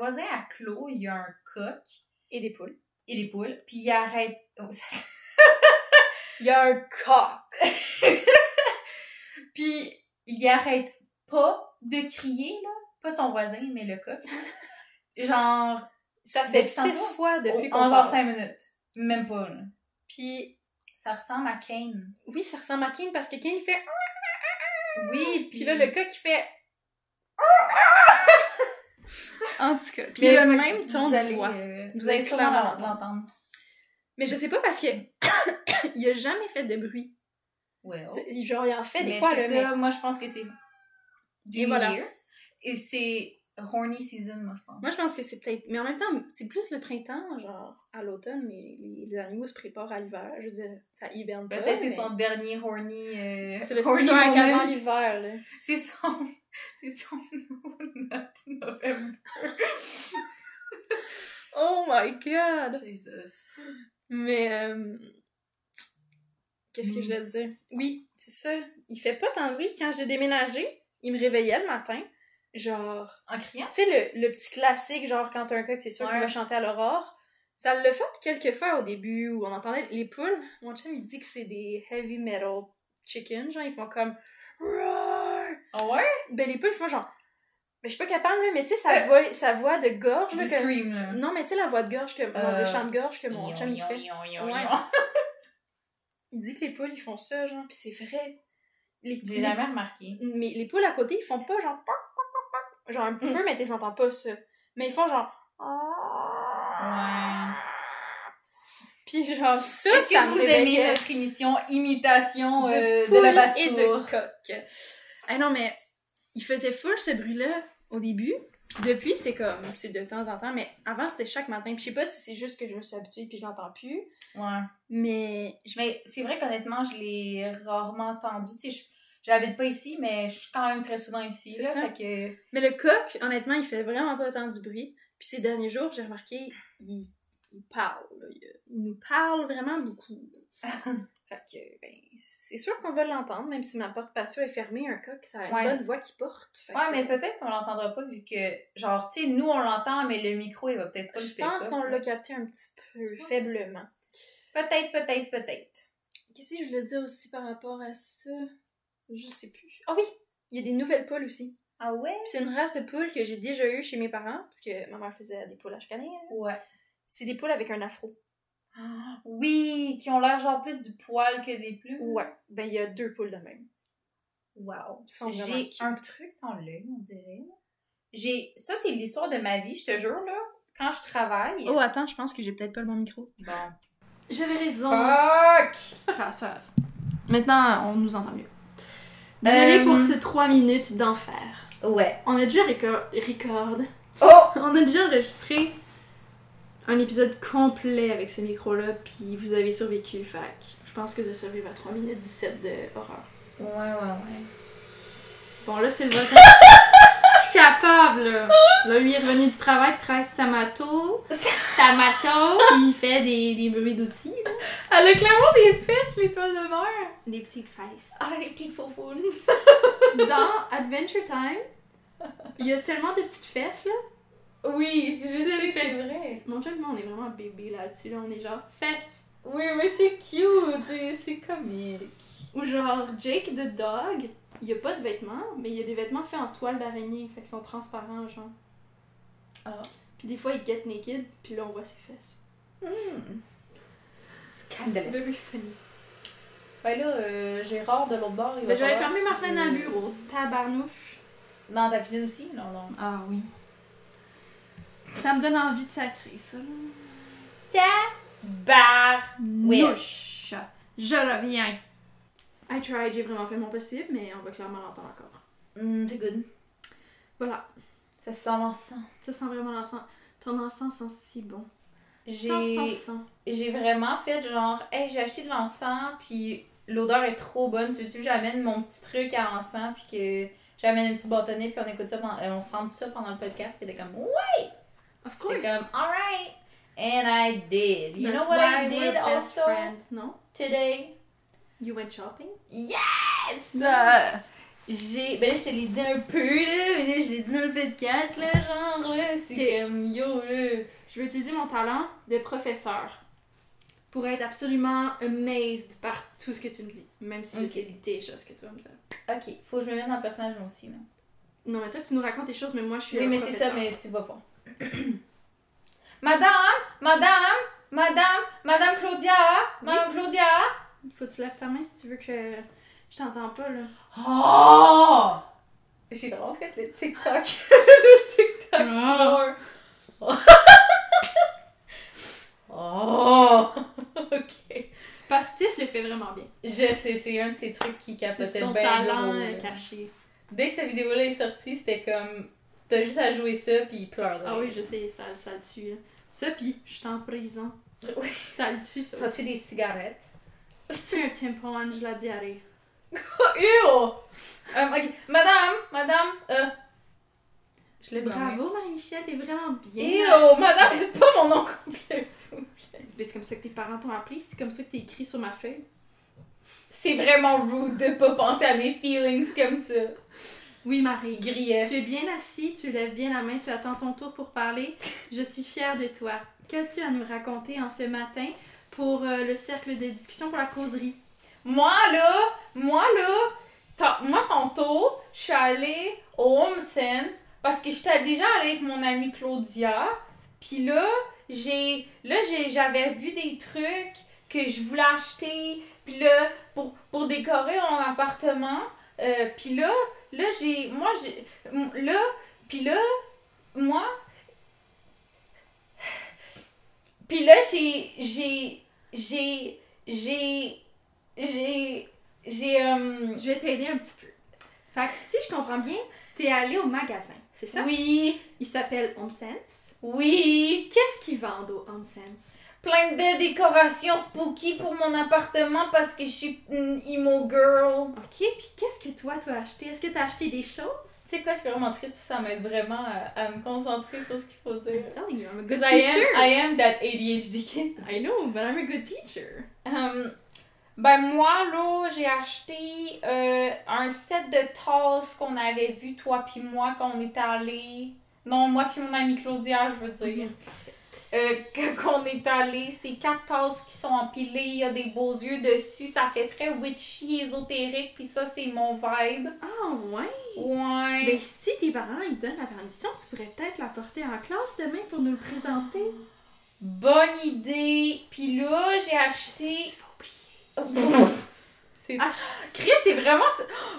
voisin à Clos, il y a un coq Et des poules. et des poules, puis il arrête. oh, ça- Il y a un coq. Puis il arrête pas de crier, là. Pas son voisin, mais le coq. Genre, Ça fait tantôt? six fois depuis en qu'on genre parle. 5 minutes. Même pas, là. Puis, Ça ressemble à Kane. oui, ça ressemble à Kane parce que Kane, il fait... Oui, Puis là, le coq, il fait... en tout cas, puis le même ton vous de allez, voix. euh, Vous vous allez sûrement l'entendre. Mais je sais pas parce que il a jamais fait de bruit. Well. C'est- Genre, il en fait des Mais fois, c'est moi je pense que c'est du Et voilà. year. Et c'est horny season, moi je pense. Moi, je pense que c'est peut-être... Mais en même temps, c'est plus le printemps, genre, à l'automne, mais les, les animaux se préparent à l'hiver. Je veux dire, ça hiverne pas, Peut-être c'est mais son dernier horny. euh, C'est le horny moment. avant l'hiver, là. C'est son. C'est son. Not November. Oh my god! Jesus. Mais, euh, qu'est-ce que je voulais te dire? Oui, c'est ça. Il fait pas tant de bruit. Quand j'ai déménagé, il me réveillait le matin. Genre, En criant? tu sais, le, le petit classique, genre quand t'as un coq, c'est sûr qu'il Ouais. va chanter à l'aurore. Ça l'a fait quelques fois au début où on entendait les poules. Mon chum, il dit que c'est des heavy metal chickens. Genre, ils font comme. Roar! Ah ouais? Ben, les poules, ils font genre. Ben, je suis pas capable, là, mais tu sais, sa, voix, sa voix de gorge. là, que- scream, là. Non, mais tu sais, la voix de gorge, que, Euh, le chant de gorge que mon chum, il fait. yon, yon, Ouais. yon. Il dit que les poules, ils font ça, genre, pis c'est vrai. Les, J'ai jamais remarqué. Mais les poules à côté, ils font pas genre... Genre un petit Mm. peu, mais t'es entends pas ça. Mais ils font genre... Ouais. Puis genre, ça, Est-ce ça que vous aimez notre émission imitation de, euh, de, la basse et de coq. Ah non, mais il faisait full ce bruit-là au début. Puis depuis, c'est comme... C'est de temps en temps, mais avant, c'était chaque matin. Puis je sais pas si c'est juste que je me suis habituée puis je l'entends plus. Ouais. Mais... Mais c'est vrai qu'honnêtement, je l'ai rarement entendu. Tu sais, je- j'habite pas ici, mais je suis quand même très souvent ici. C'est Là, ça. fait que... Mais le coq, honnêtement, il fait vraiment pas autant du bruit. Puis ces derniers jours, j'ai remarqué, il, il parle. là. Il, il nous parle vraiment beaucoup. fait que, ben, c'est sûr qu'on va l'entendre, même si ma porte patio est fermée, un coq, ça a une Ouais. bonne voix qui porte. Fait Ouais, que, mais peut-être qu'on l'entendra pas vu que, genre, tu sais, nous on l'entend, mais le micro il va peut-être pas le Je pense qu'on l'a capté un petit peu faiblement. Peut-être, peut-être, peut-être. Qu'est-ce que je voulais dire aussi par rapport à ça? Je sais plus. Ah oui! Il y a des nouvelles poules aussi. Ah ouais? C'est une race de poules que j'ai déjà eue chez mes parents, parce que ma mère faisait des poules à chaque année. là. Ouais. C'est des poules avec un afro. Oui, qui ont l'air genre plus du poil que des plumes. Ouais. Ben, il y a deux poules de même. Wow. Ils sont vraiment J'ai un truc dans l'œil, on dirait. J'ai. Ça, c'est l'histoire de ma vie, je te jure, là. Quand je travaille. Oh, attends, je pense que j'ai peut-être pas le bon micro. Bon. J'avais raison. Fuck! C'est pas grave, c'est pas grave. Maintenant, on nous entend mieux. Désolée Euh, pour ces trois minutes d'enfer. Ouais. On a déjà record... record. Oh! On a déjà enregistré un épisode complet avec ce micro-là, puis vous avez survécu, que je pense que ça survive à 3 minutes 17 de horreur. Ouais, ouais, ouais. Bon, là, c'est. Je suis capable, là. Là, lui est revenu du travail, puis il travaille sur sa moto. Sa moto, puis il fait des, des bruits d'outils, là. Elle a clairement des fesses, l'étoile de mer. Des petites faces. Ah, les petites faux. Dans Adventure Time, il y a tellement de petites fesses, là. Oui, je C'est sais, fait. c'est vrai. Mon chum, moi, on est vraiment bébé là-dessus, là. On est genre fesses. Oui, mais c'est cute, c'est- c'est comique. Ou genre Jake the Dog, il y a pas de vêtements, mais il y a des vêtements faits en toile d'araignée, fait qu'ils sont transparents, genre. Ah. Puis des fois, il get naked, puis là, on voit ses fesses. Hmm. C'est Scandalous. very funny. Ben là, euh, Gérard de l'autre bord, il va Ben, j'avais fermé ma fenêtre dans le bureau. Tabarnouche. Dans ta cuisine aussi? Non, non. Ah oui. Ça me donne envie de sacrer, ça, là. Bar! Nouche. Je reviens. I tried, j'ai vraiment fait mon possible, mais on va clairement l'entendre encore. Hmm, c'est good. Voilà. Ça sent l'encens. Ça sent vraiment l'encens. Ton encens sent si bon. J'ai vraiment fait genre, hey, j'ai acheté de l'encens, puis l'odeur est trop bonne. Tu veux-tu que j'amène mon petit truc à encens, puis que j'amène un petit bâtonnet, puis on écoute ça, pendant- euh, on sent ça pendant le podcast, puis t'es comme, ouais! Of course. J'étais comme, alright! And I did. You That's know what I did also friends, non? today? You went shopping? Yes! J'ai. Ben là, je te l'ai dit un peu, là, mais là, je l'ai dit dans le podcast, là, genre, là. C'est Ok. comme yo, là. Je vais utiliser mon talent de professeur pour être absolument amazed par tout ce que tu me dis, même si je Ok. sais déjà ce que tu vas me dire. Ok, faut que je me mette dans le personnage, moi aussi, là. Non, mais toi, tu nous racontes des choses, mais moi, je suis Oui, mais c'est ça, mais tu vas pas. madame, madame, madame, madame Claudia, madame Claudia. Faut que tu lèves ta main si tu veux que je t'entends pas, là. Oh! J'ai vraiment fait le TikTok. le TikTok. Oh! ok. Pastis le fait vraiment bien. Je sais, c'est un de ces trucs qui C'est capotait son bien talent gros, euh, là. caché. Dès que cette vidéo-là est sortie, c'était comme. T'as juste à jouer ça, puis il pleure. Ah oui, je sais, ça, ça le tue. là. Ça, pis je suis en prison. Oui. Ça le tue, ça. Tu vas-tu des cigarettes? Tu un tampon, j'ai la diarrhée? Ew! Euh, ok, madame, madame, euh. Je l'ai Bravo, Marie-Michel, t'es vraiment bien. Ew, madame, dites pas mon nom complet, s'il vous plaît. Mais c'est comme ça que tes parents t'ont appelé, c'est comme ça que t'es écrit sur ma feuille. C'est vraiment rude de pas penser à mes feelings comme ça. Oui, Marie. Grief. Tu es bien assis, tu lèves bien la main, tu attends ton tour pour parler. Je suis fière de toi. Qu'as-tu à nous raconter en ce matin pour euh, le cercle de discussion pour la causerie? Moi, là, moi, là, moi, tantôt, je suis allée au Home Sense parce que j'étais déjà allée avec mon amie Claudia. Puis là, j'ai, là, j'ai, j'avais vu des trucs que je voulais acheter. Puis là, pour, pour décorer mon appartement. Euh, puis là, là, j'ai, moi, j'ai, là, puis là, moi, puis là, j'ai, j'ai, j'ai, j'ai, j'ai, j'ai, euh, Je vais t'aider un petit peu. Fait que si je comprends bien, t'es allé au magasin, c'est ça? oui, Il s'appelle Home Sense. oui, Qu'est-ce qu'ils vendent au Home Sense? Plein de belles décorations spooky pour mon appartement parce que je suis une emo girl. Ok, puis qu'est-ce que toi t'as acheté? Est-ce que t'as acheté des choses? C'est quoi, c'est vraiment triste, puis ça m'aide vraiment à, à me concentrer sur ce qu'il faut dire. I'm telling you, I'm a good Because I teacher. am, I am that ADHD kid. I know, but I'm a good teacher. Um, ben moi, là, j'ai acheté euh, un set de tasses qu'on avait vu, toi puis moi, quand on était allés... Non, moi puis mon amie Claudia, je veux dire. Euh, quand on est allé, c'est quatre tasses qui sont empilées, il y a des beaux yeux dessus, ça fait très witchy, ésotérique, puis ça, c'est mon vibe. Ah ouais? Ouais. Ben si tes parents ils te donnent la permission, tu pourrais peut-être la porter en classe demain pour nous le présenter. Bonne idée. Puis là, j'ai acheté... Tu vas oublier? c'est Ah, Chris, c'est vraiment.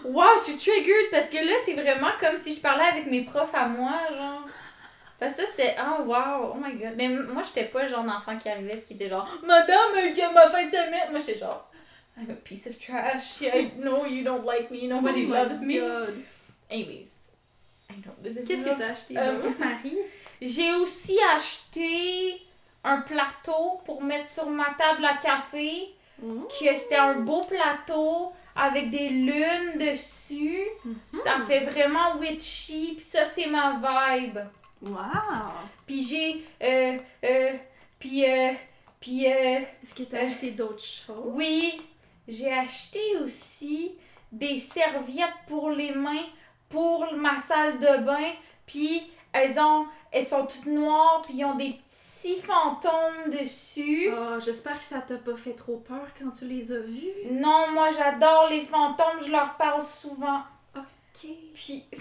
Wow, je suis triggered parce que là, c'est vraiment comme si je parlais avec mes profs à moi, genre. Parce que ça, c'était. Oh, wow, oh my god. Mais moi, j'étais pas le genre d'enfant qui arrivait et qui était genre, Madame, qui a ma fin de semaine. Moi, j'étais genre, I'm a piece of trash. I know you don't like me. Nobody oh loves me. God. Anyways. I know this is Qu'est-ce que t'as acheté Euh, Marie? J'ai aussi acheté un plateau pour mettre sur ma table à café. Mm. Que c'était un beau plateau avec des lunes dessus. Ça me fait vraiment witchy. Puis ça, c'est ma vibe. Wow! Puis j'ai. Euh, euh, puis. Euh, puis. Euh, Est-ce que t'as Euh, acheté d'autres choses? oui, j'ai acheté aussi des serviettes pour les mains pour ma salle de bain. Puis elles ont. Elles sont toutes noires. Puis ils ont des petits fantômes dessus. Oh, j'espère que ça t'a pas fait trop peur quand tu les as vus. Non, moi j'adore les fantômes. Je leur parle souvent. Ok. Puis.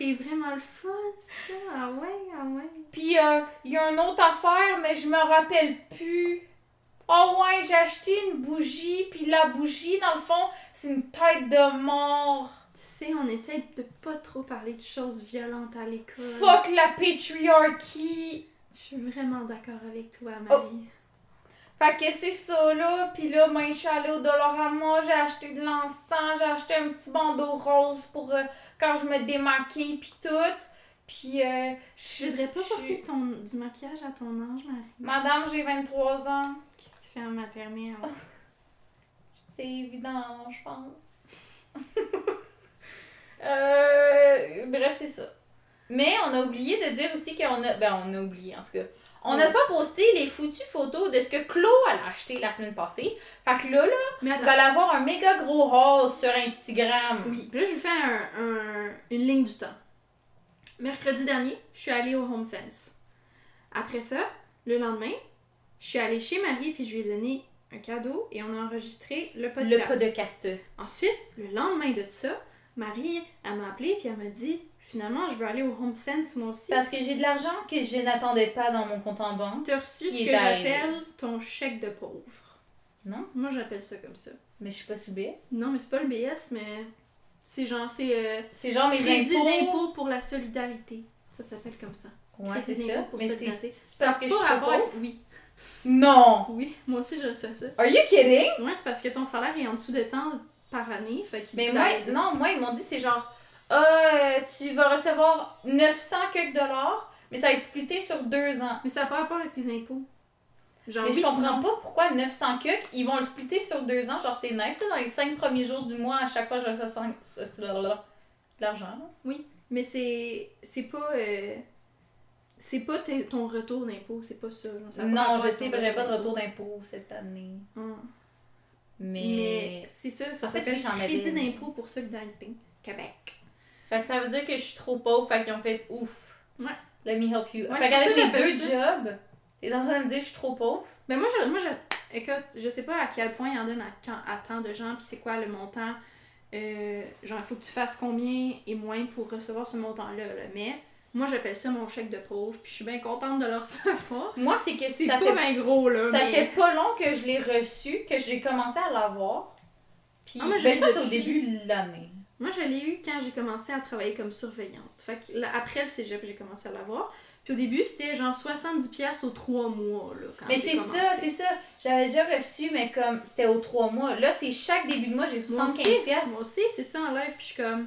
C'est vraiment le fun, ça. Ah ouais, ah ouais. Puis, euh, il y a une autre affaire, mais je me rappelle plus. Oh ouais, j'ai acheté une bougie, puis la bougie, dans le fond, c'est une tête de mort. Tu sais, on essaie de pas trop parler de choses violentes à l'école. Fuck la patriarchy. Je suis vraiment d'accord avec toi, Oh. Fait que c'est ça, là. Puis là, ben, je suis allée au Dollarama, j'ai acheté de l'encens, j'ai acheté un petit bandeau rose pour euh, quand je me démaquille, puis tout. Puis, euh, Tu devrais pas je- porter ton, du maquillage à ton âge, Marie. Madame, j'ai 23 ans. Qu'est-ce que tu fais en maternelle? C'est évident, je pense. euh, bref, c'est ça. Mais on a oublié de dire aussi qu'on a. Ben, on a oublié, en tout cas. On n'a pas posté les foutues photos de ce que Chlo a acheté la semaine passée. Fait que là, là, Mais vous allez avoir un méga gros haul sur Instagram. Oui, puis là, je vous fais un- un- une ligne du temps. Mercredi dernier, je suis allée au Home Sense. Après ça, le lendemain, je suis allée chez Marie puis je lui ai donné un cadeau et on a enregistré le podcast. Le podcast. Ensuite, le lendemain de ça, Marie, elle m'a appelé puis elle m'a dit finalement, je veux aller au Home Sense moi aussi. Parce que j'ai de l'argent que je n'attendais pas dans mon compte en banque. Tu as reçu ce que j'appelle ton chèque de pauvre. Non? Moi, j'appelle ça comme ça. Mais je suis pas sous BS. Non, mais c'est pas le BS, mais c'est genre, c'est euh, C'est genre mes crédit impôts. d'impôt pour la solidarité. Ça s'appelle comme ça. Ouais, c'est ça. pour Mais solidarité. c'est parce que je suis trop avec-. Oui, Non! oui, moi aussi je reçois ça. Are you kidding? Ouais, c'est parce que ton salaire est en dessous de temps par année, fait Mais moi, non, moi, ils m'ont dit, c'est genre, ah, tu vas recevoir 900 quelques dollars, mais ça va être splitté sur deux ans. Mais ça n'a pas rapport avec tes impôts. Genre, mais oui, je comprends pas pourquoi 900 quelques, ils vont le splitter sur deux ans. Genre, c'est nice, là, dans les cinq premiers jours du mois, à chaque fois, je reçois de l'argent. là. Mais c'est c'est pas euh, c'est pas ton retour d'impôt, c'est pas ça. Non, je sais, j'avais pas de retour d'impôt cette année. Hum. Mais. Mais c'est ça, ça s'appelle oui, crédit d'impôt pour solidarité Québec. Fait que ça veut dire que je suis trop pauvre, fait qu'ils ont fait ouf. Ouais. Let me help you. Ouais, fait qu'avec les deux ça. jobs, t'es en train de me dire que je suis trop pauvre. Ben moi, je, moi je, écoute, je sais pas à quel point il en donne à, quand, à tant de gens, puis c'est quoi le montant. Euh, genre, il faut que tu fasses combien et moins pour recevoir ce montant-là. là. Mais moi, j'appelle ça mon chèque de pauvre, puis je suis bien contente de le recevoir. Moi, c'est que C'est ça pas fait bien gros, là. Ça mais... fait pas long que je l'ai reçu, que j'ai commencé à l'avoir. Puis, Ah, moi, je ben, je pense au début de l'année. Moi, je l'ai eu quand j'ai commencé à travailler comme surveillante. Fait que là, après le cégep, j'ai commencé à l'avoir. Puis au début, c'était genre 70$ piastres aux 3 mois, là, quand Mais c'est ça, c'est ça. J'avais déjà reçu, mais comme c'était aux trois mois. Là, c'est chaque début de mois, j'ai Moi 75 aussi, piastres. moi aussi, c'est ça en live, puis je suis comme...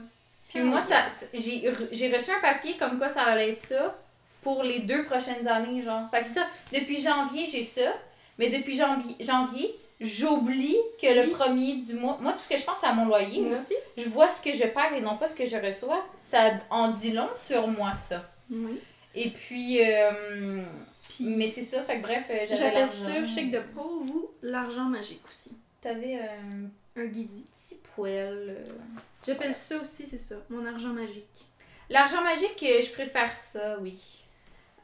Puis moi, ça, ça- j'ai re- j'ai reçu un papier comme quoi ça allait être ça pour les deux prochaines années, genre. Fait que c'est ça, depuis janvier, j'ai ça. Mais depuis janvier, janvier j'oublie que le Oui. premier du mois... Moi, tout ce que je pense, c'est à mon loyer. Moi aussi. Je vois ce que je perds et non pas ce que je reçois. Ça en dit long sur moi, ça. Oui. Et puis... euh, Puis mais c'est ça, fait que bref, euh, j'avais j'appelle ça chèque de pauvre ou l'argent magique aussi. T'avais un Un guidi. petit poêle. euh. J'appelle ça aussi, c'est ça, mon argent magique. L'argent magique, euh, je préfère ça, oui.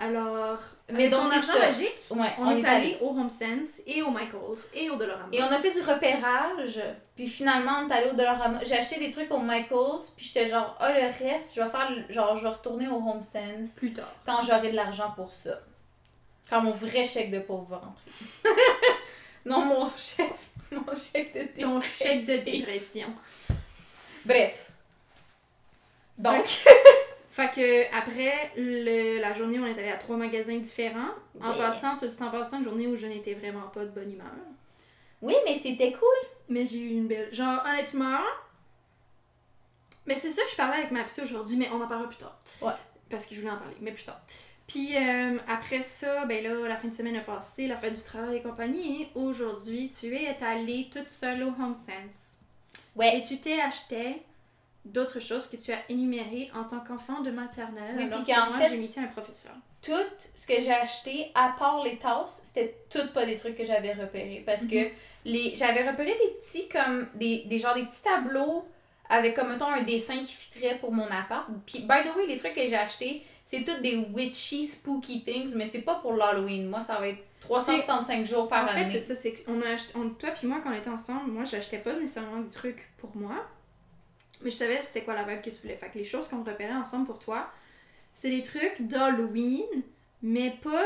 Alors, Mais avec donc, ton argent ça. magique, Ouais, on, est allé au Home Sense et au Michaels et au Dollarama. Et on a fait du repérage, puis finalement, on est allé au Dollarama. J'ai acheté des trucs au Michaels, puis j'étais genre, ah, le reste, je vais faire, genre, je vais retourner au Home Sense Plus tard. quand j'aurai de l'argent pour ça. Quand mon vrai chèque de pauvre va rentrer. non, mon chef, mon chèque de dépression. Ton chèque de dépression. Bref. Donc, Fait que après le- la journée, on est allé à trois magasins différents. En Ouais. passant, se dit en passant, une journée où je n'étais vraiment pas de bonne humeur. oui, mais c'était cool. Mais j'ai eu une belle. Genre, honnêtement. Mais c'est ça que je parlais avec ma psy aujourd'hui, mais on en parlera plus tard. Ouais. Parce que je voulais en parler, mais plus tard. Puis euh, après ça, ben là, la fin de semaine a passé, la fête du travail et compagnie. Aujourd'hui, tu es allée toute seule au Home Sense. Ouais. Et tu t'es acheté d'autres choses que tu as énumérées en tant qu'enfant de maternelle. Oui, alors puis que qu'en moi, fait- j'ai mis un professeur. tout ce que j'ai acheté, à part les tasses, c'était tout pas des trucs que j'avais repérés. Parce que Mhm. les j'avais repéré des petits comme des, des genre des petits tableaux avec comme mettons un dessin qui fitterait pour mon appart. Puis by the way, les trucs que j'ai achetés, c'est tous des witchy spooky things, mais c'est pas pour l'Halloween. Moi, ça va être 365 jours par en fait, année. c'est ça, c'est qu'on a acheté, on- toi puis moi, quand on était ensemble, moi, j'achetais pas nécessairement des trucs pour moi, mais je savais c'était quoi la vibe que tu voulais. Fait que les choses qu'on repérait ensemble pour toi, c'est des trucs d'Halloween, mais pas.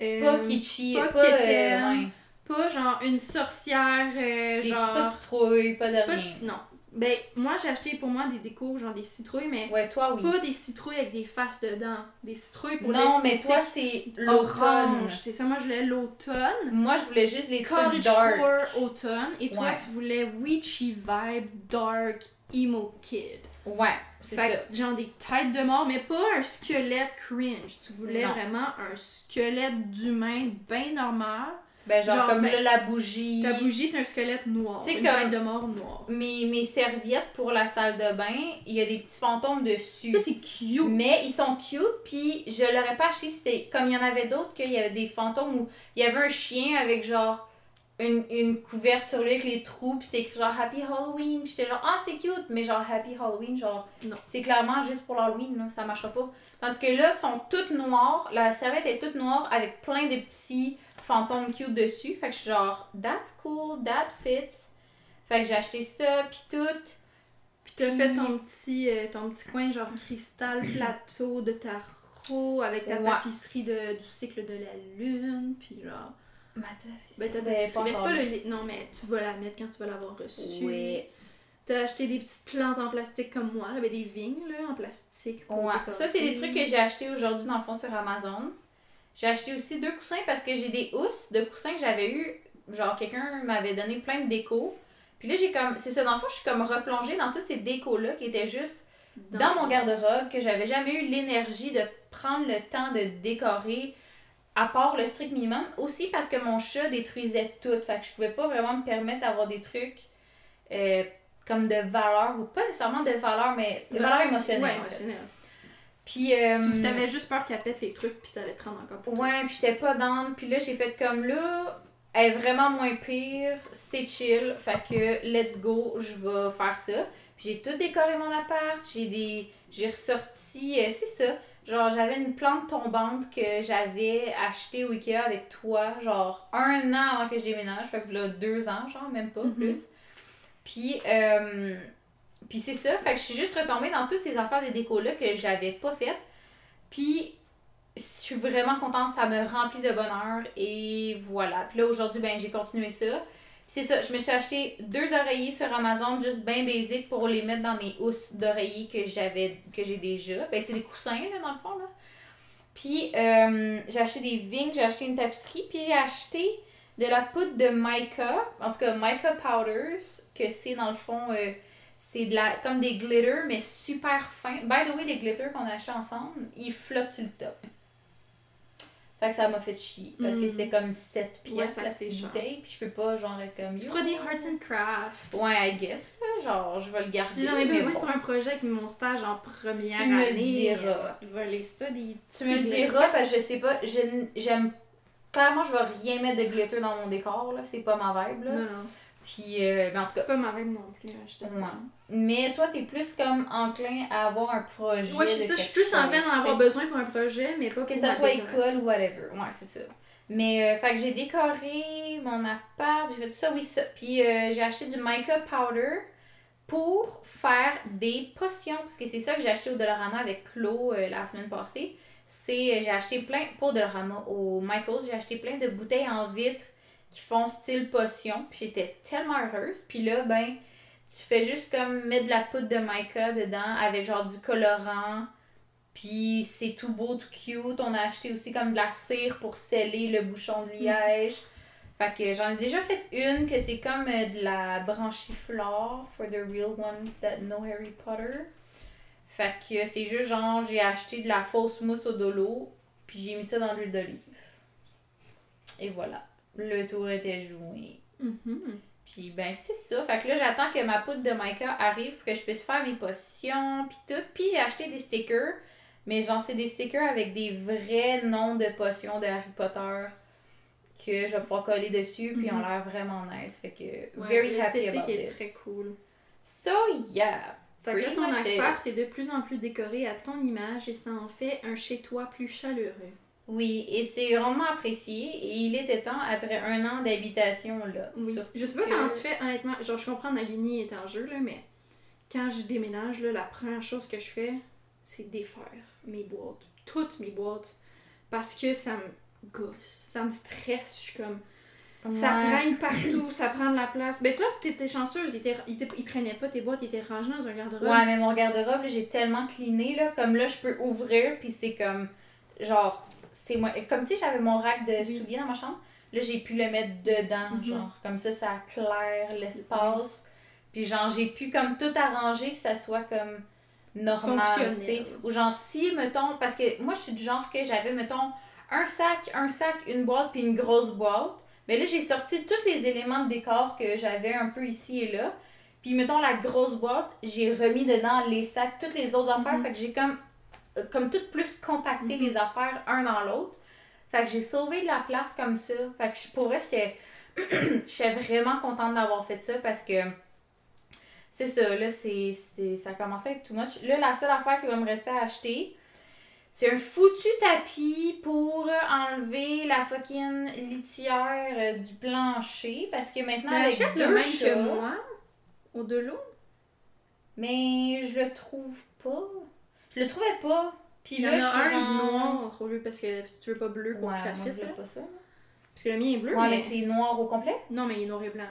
euh, pas kitschy, pas pas, euh, quétaine, ouais. pas genre une sorcière, euh, Des genre. pas de citrouilles, pas de pas rien. de- non. Ben, moi, j'ai acheté pour moi des décos, genre des citrouilles, mais Ouais, toi oui. pas des citrouilles avec des faces dedans. Des citrouilles pour non, mais toi c'est l'automne. C'est ça, moi, je voulais l'automne. Moi, je voulais juste les trucs dark. Automne et toi Ouais. tu voulais witchy vibe dark emo kid. Ouais, c'est ça. Genre des têtes de mort mais pas un squelette cringe. Tu voulais Non. vraiment un squelette d'humain bien normal Ben, genre, Genre, comme ben, là, la bougie. Ta bougie, c'est un squelette noir. Tu sais, Une comme- tête de mort noire. Mes, mes serviettes pour la salle de bain, il y a des petits fantômes dessus. Ça, c'est cute. Mais ils sont cute, puis je l'aurais pas acheté si c'était comme il y en avait d'autres, qu'il y avait des fantômes où il y avait un chien avec genre une, une couverte sur lui avec les trous, puis c'était écrit genre Happy Halloween, puis j'étais genre ah c'est cute, mais genre Happy Halloween, genre Non. c'est clairement juste pour l'Halloween, là, ça marchera pas. Tandis que là, sont toutes noires, la serviette est toute noire avec plein de petits fantômes cute dessus, fait que je suis genre That's cool, that fits. Fait que j'ai acheté ça, puis tout. Puis t'as fait ton petit, euh, ton petit coin genre cristal plateau de tarot avec ta Ouais. tapisserie de, du cycle de la lune. Puis genre. Ma Ben, ta tapisserie. pas Ben, le lit- Non, mais tu vas la mettre quand tu vas l'avoir reçue. Ouais. T'as acheté des petites plantes en plastique comme moi. Là, ben, des vignes là, en plastique. pour Ouais, ça c'est des trucs que j'ai acheté aujourd'hui dans le fond sur Amazon. J'ai acheté aussi deux coussins parce que j'ai des housses de coussins que j'avais eu, genre quelqu'un m'avait donné plein de déco. Puis là j'ai comme, c'est ça dans le fond, je suis comme replongée dans toutes ces décos là qui étaient juste dans, mon garde-robe que j'avais jamais eu l'énergie de prendre le temps de décorer à part le strict minimum. Aussi parce que mon chat détruisait tout, fait que je pouvais pas vraiment me permettre d'avoir des trucs euh, comme de valeur ou pas nécessairement de valeur mais de valeur émotionnelle. Ouais, émotionnelle. Puis euh, Tu t'avais juste peur qu'elle pète les trucs puis ça allait te rendre encore plus Ouais, puis j'étais pas dans. Puis là, j'ai fait comme là, elle est vraiment moins pire, c'est chill, fait que let's go, je vais faire ça. Puis j'ai tout décoré mon appart, j'ai des. J'ai ressorti. euh, c'est ça. Genre, j'avais une plante tombante que j'avais achetée au Ikea avec toi, genre un an avant que je déménage, fait que là, deux ans, genre, même pas Mhm. plus. Puis, euh, puis c'est ça, fait que je suis juste retombée dans toutes ces affaires de déco-là que j'avais pas faites. Puis, je suis vraiment contente, ça me remplit de bonheur et voilà. Puis là aujourd'hui ben j'ai continué ça. Puis c'est ça, je me suis acheté deux oreillers sur Amazon juste bien basic pour les mettre dans mes housses d'oreillers que j'avais que j'ai déjà. Ben c'est des coussins là dans le fond là. Puis euh, j'ai acheté des vignes, j'ai acheté une tapisserie, puis j'ai acheté de la poudre de mica, en tout cas mica powders que c'est dans le fond euh, c'est de la comme des glitters mais super fins. By the way, les glitters qu'on a achetés ensemble, ils flottent sur le top. Fait que ça m'a fait chier. Parce que Mm. c'était comme 7 Ouais, pièces ça la petite bouteille. Puis je peux pas genre être comme. Tu feras des arts and crafts. Ouais, I guess. Là, genre, je vais le garder. Si j'en ai besoin bon. pour un projet avec mon stage en première Tu me le année, diras. voler ça, des Tu me le diras, parce que je sais pas. J'aime. Clairement, je vais rien mettre de glitter dans mon décor, là. C'est pas ma vibe, là. Non, non. Puis, euh, mais en tout cas. C'est pas ma vibe non plus, je te. Ouais. Mais toi, t'es plus comme enclin à avoir un projet. Ouais, c'est ça, je suis plus enclin chose, d'en avoir besoin pour un projet, mais pas Que pour ça ma soit école ou whatever. Ouais, c'est ça. Mais, euh, fait que j'ai décoré mon appart, j'ai fait tout ça, oui, ça. Puis euh, j'ai acheté du mica powder pour faire des potions. Parce que c'est ça que j'ai acheté au Dollarama avec Chlo euh, la semaine passée. C'est, j'ai acheté plein, pas au Dollarama, au Michael's, j'ai acheté plein de bouteilles en vitre qui font style potion. Puis j'étais tellement heureuse. Puis là, ben, tu fais juste comme mettre de la poudre de mica dedans avec genre du colorant. Puis c'est tout beau, tout cute. On a acheté aussi comme de la cire pour sceller le bouchon de liège. Fait que j'en ai déjà fait une que c'est comme euh, de la branchiflore for the real ones that know Harry Potter. Fait que c'est juste genre j'ai acheté de la fausse mousse au dolo puis j'ai mis ça dans l'huile d'olive. Et voilà. Le tour était joué. Mhm. Puis ben c'est ça. Fait que là j'attends que ma poudre de mica arrive pour que je puisse faire mes potions puis tout. Puis j'ai acheté des stickers. Mais genre c'est des stickers avec des vrais noms de potions de Harry Potter que je vais pouvoir coller dessus puis ils ont Mhm. l'air vraiment nice. Fait que Ouais, very happy about est this. très cool. So yeah. Fait que là, ton appart est de plus en plus décoré à ton image et ça en fait un chez-toi plus chaleureux. Oui, et c'est vraiment apprécié. Et il était temps après un an d'habitation là. Oui. Je sais pas que- comment tu fais, honnêtement. Genre, je comprends Nagini est en jeu, là, mais quand je déménage, là, la première chose que je fais, c'est défaire mes boîtes. Toutes mes boîtes. Parce que ça me gosse, ça me stresse. Je suis comme. Ça traîne partout, ça prend de la place. Ben, toi, t'étais chanceuse, il, était, il, était- il traînait pas tes boîtes, il était rangé dans un garde-robe. Ouais, mais mon garde-robe, j'ai tellement cleané, là, comme là, je peux ouvrir, puis c'est comme, genre, c'est moi, comme tu sais, j'avais mon rack de souliers dans ma chambre, là, j'ai pu le mettre dedans, Mhm. genre, comme ça, ça claire l'espace, puis genre, j'ai pu comme tout arranger, que ça soit comme normal, Fonctionnel. tu sais, ou genre, si, mettons, parce que moi, je suis du genre que j'avais, mettons, un sac, un sac, une boîte, puis une grosse boîte, Mais là, j'ai sorti tous les éléments de décor que j'avais un peu ici et là. Puis, mettons, la grosse boîte, j'ai remis dedans les sacs, toutes les autres affaires. Mhm. Fait que j'ai comme, comme tout plus compacté Mhm. les affaires un dans l'autre. Fait que j'ai sauvé de la place comme ça. Fait que je- pour vrai, j'étais j'étais vraiment contente d'avoir fait ça parce que c'est ça, là, c'est, ça commençait à être too much. Là, la seule affaire qui va me rester à acheter, c'est un foutu tapis pour enlever la fucking litière euh, du plancher parce que maintenant, Mais avec achète deux le même chats, que moi, au de l'eau. mais je le trouve pas. Je le trouvais pas. Puis Il y là, en a un genre... noir au lieu parce que si tu veux pas bleu, Ouais, quoi, moi, ça fit. là. pas ça. Parce que le mien est bleu, Ouais, mais... mais c'est noir au complet? Non, mais il est noir et blanc.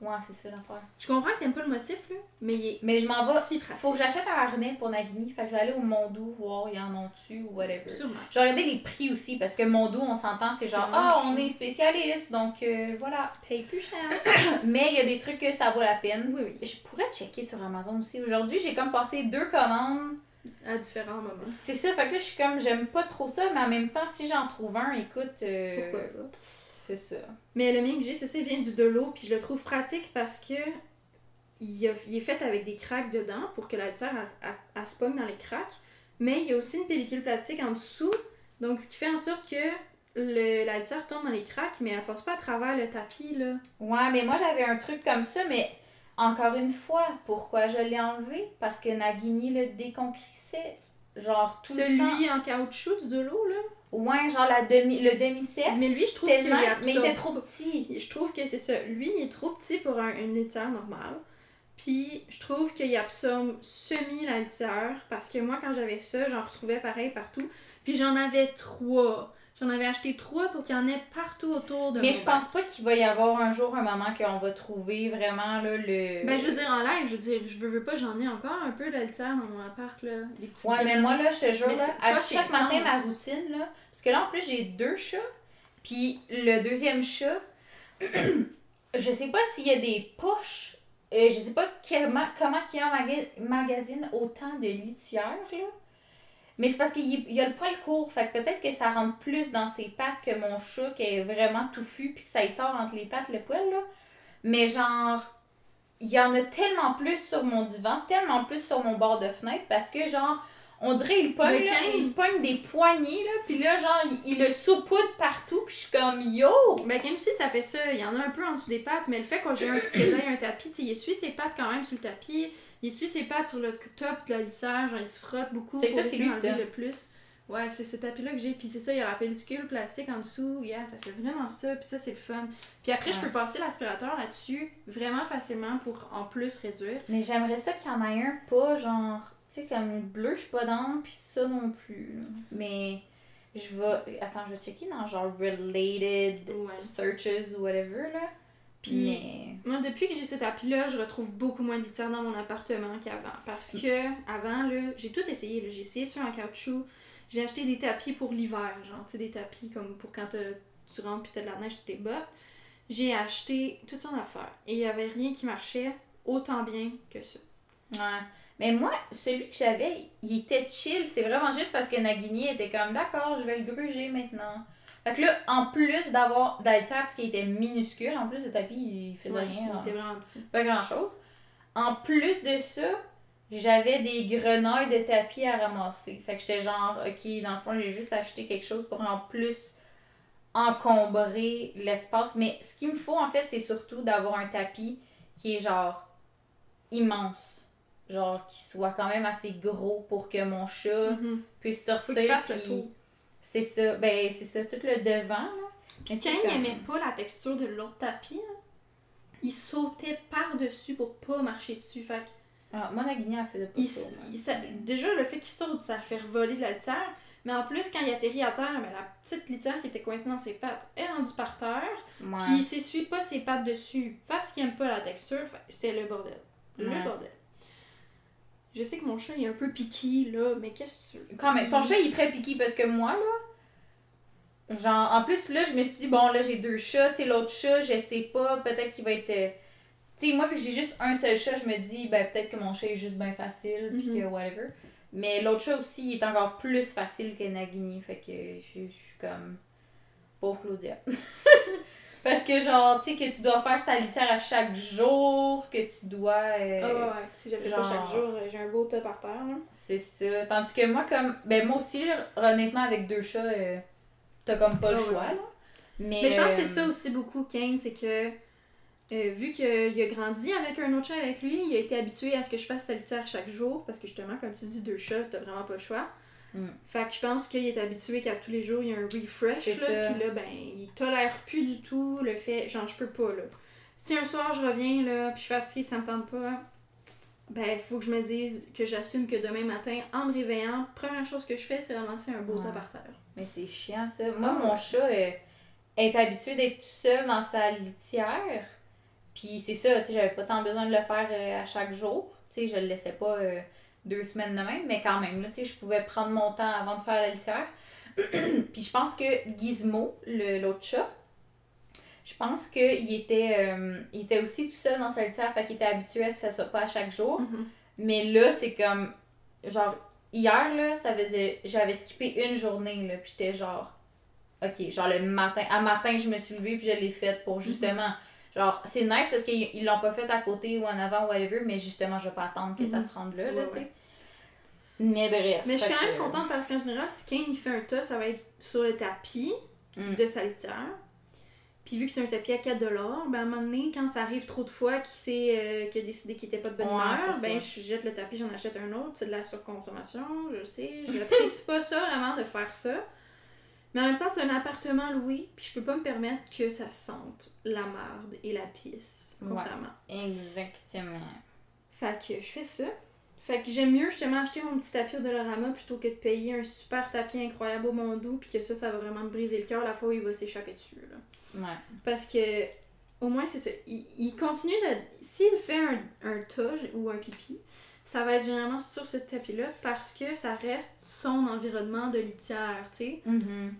Ouais, c'est ça l'affaire. Je comprends que t'aimes pas le motif, là, mais il est Mais je m'en vais. si. Faut que j'achète un harnais pour Nagini. Fait que je vais aller au Mondou voir, il y en a dessus ou whatever. Sûrement. J'ai regardé les prix aussi parce que Mondou, on s'entend, c'est genre, ah, vraiment on est spécialiste, donc euh, voilà. Paye plus cher. Mais il y a des trucs que ça vaut la peine. oui, oui. Je pourrais checker sur Amazon aussi. Aujourd'hui, j'ai comme passé deux commandes. À différents moments. C'est ça, fait que là, je suis comme, j'aime pas trop ça, mais en même temps, si j'en trouve un, écoute, euh, Pourquoi pas? c'est ça. Mais le mien que j'ai, c'est ça, il vient du de l'eau, puis je le trouve pratique parce que il, a- il est fait avec des craques dedans pour que la litière elle- elle- elle se pogne dans les craques. Mais il y a aussi une pellicule plastique en dessous, donc ce qui fait en sorte que le, la litière tombe dans les craques, mais elle passe pas à travers le tapis, là. Ouais, mais moi, j'avais un truc comme ça, mais encore une fois, pourquoi je l'ai enlevé? Parce que Nagini le déconcrissait. Genre, tout le temps. Celui en caoutchouc de l'eau, là? Ouais, genre la demi, le demi-set. Mais lui, je trouve qu'il mais il était trop petit. Je trouve que c'est ça. Lui, il est trop petit pour un- une litière normale. Puis, je trouve qu'il absorbe semi la litière. Parce que moi, quand j'avais ça, j'en retrouvais pareil partout. Puis, j'en avais trois. J'en avais acheté trois pour qu'il y en ait partout autour de Mais mon je pense bac. pas qu'il va y avoir un jour un moment qu'on va trouver vraiment là, le. Ben, je veux dire, en live, je veux dire, je veux, veux pas, j'en ai encore un peu litière dans mon appart, là. Des Ouais, mais moi, là, je te jure, là, à chaque matin, ma routine, là, parce que là, en plus, j'ai deux chats, puis le deuxième chat, je sais pas s'il y a des poches, euh, je sais pas comment, comment il emmaga- magasine autant de litière, là, mais c'est parce qu'il y- a le poil court, fait que peut-être que ça rentre plus dans ses pattes que mon chat qui est vraiment touffu, puis que ça y sort entre les pattes, le poil, là. Mais genre, il y en a tellement plus sur mon divan, tellement plus sur mon bord de fenêtre, parce que genre, on dirait il pogne, Mais là, quand il il- se pogne des poignées, là, puis là, genre, il, il le saupoudre partout, puis je suis comme, yo! Ben, même si ça fait ça, il y en a un peu en dessous des pattes, mais le fait que j'ai un, que un tapis, il essuie ses pattes quand même sur le tapis, il essuie ses pattes sur le top de la litière, genre il se frotte beaucoup C'est pour essayer d'enlever le plus. Ouais, c'est ce tapis-là que j'ai, puis c'est ça, il y a la pellicule plastique en dessous, yeah, ça fait vraiment ça, puis ça c'est le fun. Puis après, je peux passer l'aspirateur là-dessus vraiment facilement pour en plus réduire. Mais j'aimerais ça qu'il y en ait un pas, genre, tu sais, comme le bleu, je suis pas dans, puis ça non plus. Mais je vais, attends, je vais checker dans genre related Ouais. searches ou whatever, là. Puis- Mais... Moi, depuis que j'ai ce tapis-là, je retrouve beaucoup moins de litière dans mon appartement qu'avant. Parce que, avant, là, j'ai tout essayé. J'ai essayé sur un caoutchouc. J'ai acheté des tapis pour l'hiver, genre, tu sais, des tapis comme pour quand tu rentres puis t'as de la neige sur tes bottes. J'ai acheté toutes sortes d'affaires. Et il y avait rien qui marchait autant bien que ça. Ouais. Mais moi, celui que j'avais, il était chill. C'est vraiment juste parce que Nagini était comme d'accord, je vais le gruger maintenant. Fait que là, en plus d'avoir d'Alter, parce qu'il était minuscule, en plus le tapis, il faisait Ouais, rien. il hein. était vraiment petit. Pas grand chose. En plus de ça, j'avais des grenouilles de tapis à ramasser. Fait que j'étais genre, ok, dans le fond, j'ai juste acheté quelque chose pour en plus encombrer l'espace. Mais ce qu'il me faut, en fait, c'est surtout d'avoir un tapis qui est genre immense. Genre, qui soit quand même assez gros pour que mon chat Mhm. puisse Faut sortir. le tour. C'est ça. Ben, c'est ça, tout le devant, là. Puis quand il comme- aimait pas la texture de l'autre tapis, là, il sautait par-dessus pour pas marcher dessus. Fait que Ah, moi, Nagini, elle faisait pas Il, ça. il déjà, le fait qu'il saute, ça fait voler de la litière. Mais en plus, quand il atterrit à terre, ben, la petite litière qui était coincée dans ses pattes est rendue par terre. Ouais. Puis il s'essuie pas ses pattes dessus parce qu'il aime pas la texture. C'était le bordel. Le Ouais. bordel. Je sais que mon chat il est un peu piqué là, mais qu'est-ce que tu veux? Quand même, ton chat il est très piqué parce que moi là, genre en plus là je me suis dit bon là j'ai deux chats, tu sais l'autre chat je sais pas, peut-être qu'il va être, euh, tu sais moi vu que j'ai juste un seul chat je me dis ben peut-être que mon chat est juste bien facile puis Mhm. que whatever. Mais l'autre chat aussi il est encore plus facile que Nagini fait que je suis comme pauvre Claudia. Parce que, genre, tu sais, que tu dois faire sa litière à chaque jour, que tu dois. euh, Ah ouais, si j'avais pas genre- chaque jour, euh, j'ai un beau tas par terre. Là. C'est ça. Tandis que moi, comme. Ben, moi aussi, honnêtement, avec deux chats, euh, t'as comme pas le Ah ouais. choix, là. Mais, Mais je pense que euh, c'est ça aussi beaucoup, Kane, c'est que euh, vu qu'il a grandi avec un autre chat avec lui, il a été habitué à ce que je fasse sa litière chaque jour, parce que justement, comme tu dis, deux chats, t'as vraiment pas le choix. Mm. Fait que je pense qu'il est habitué qu'à tous les jours, il y a un refresh, là, ça. puis là, ben, il tolère plus du tout le fait, genre, je peux pas, là. Si un soir, je reviens, là, puis je suis fatiguée, puis ça me tente pas, ben, il faut que je me dise que j'assume que demain matin, en me réveillant, première chose que je fais, c'est ramasser un beau Ouais. tas par terre. Mais c'est chiant, ça. Moi, Ah mon chat euh, est habitué d'être tout seul dans sa litière. Puis c'est ça, tu sais, j'avais pas tant besoin de le faire euh, à chaque jour. Tu sais, je le laissais pas euh, deux semaines de même, mais quand même, là, tu sais, je pouvais prendre mon temps avant de faire la litière. Puis je pense que Gizmo, le- l'autre chat, je pense qu'il était, euh, il était aussi tout seul dans sa litière, fait qu'il était habitué à ce que ça soit pas à chaque jour. Mhm. Mais là, c'est comme. Genre, hier, là, ça faisait. J'avais skippé une journée, là, puis j'étais genre. Ok, genre le matin. À matin, je me suis levée, puis je l'ai faite pour justement. Genre, c'est nice parce qu'ils ils l'ont pas fait à côté ou en avant, whatever, mais justement, je vais pas attendre que ça Mhm. se rende là, là, Ouais, tu sais. ouais. Mais bref. Mais je suis quand même que- contente parce qu'en général, si Kane il fait un tas, ça va être sur le tapis Mm. de sa litière. Puis vu que c'est un tapis à 4 ben à un moment donné, quand ça arrive trop de fois qu'il s'est euh, qu'il a décidé qu'il était pas de bonne Ouais, humeur, ben ça. je jette le tapis, j'en achète un autre, c'est de la surconsommation, je sais. Je n'apprécie pas ça vraiment de faire ça. Mais en même temps, c'est un appartement loué, puis je peux pas me permettre que ça sente la marde et la pisse Ouais. constamment. Exactement. Fait que je fais ça. Fait que j'aime mieux justement acheter mon petit tapis au Dollarama plutôt que de payer un super tapis incroyable au Mondou puis que ça, ça va vraiment me briser le cœur la fois où il va s'échapper dessus. Là. Ouais. Parce que au moins c'est ça. Il, il continue de. S'il fait un, un tas ou un pipi, ça va être généralement sur ce tapis-là parce que ça reste son environnement de litière, tu sais. Mhm.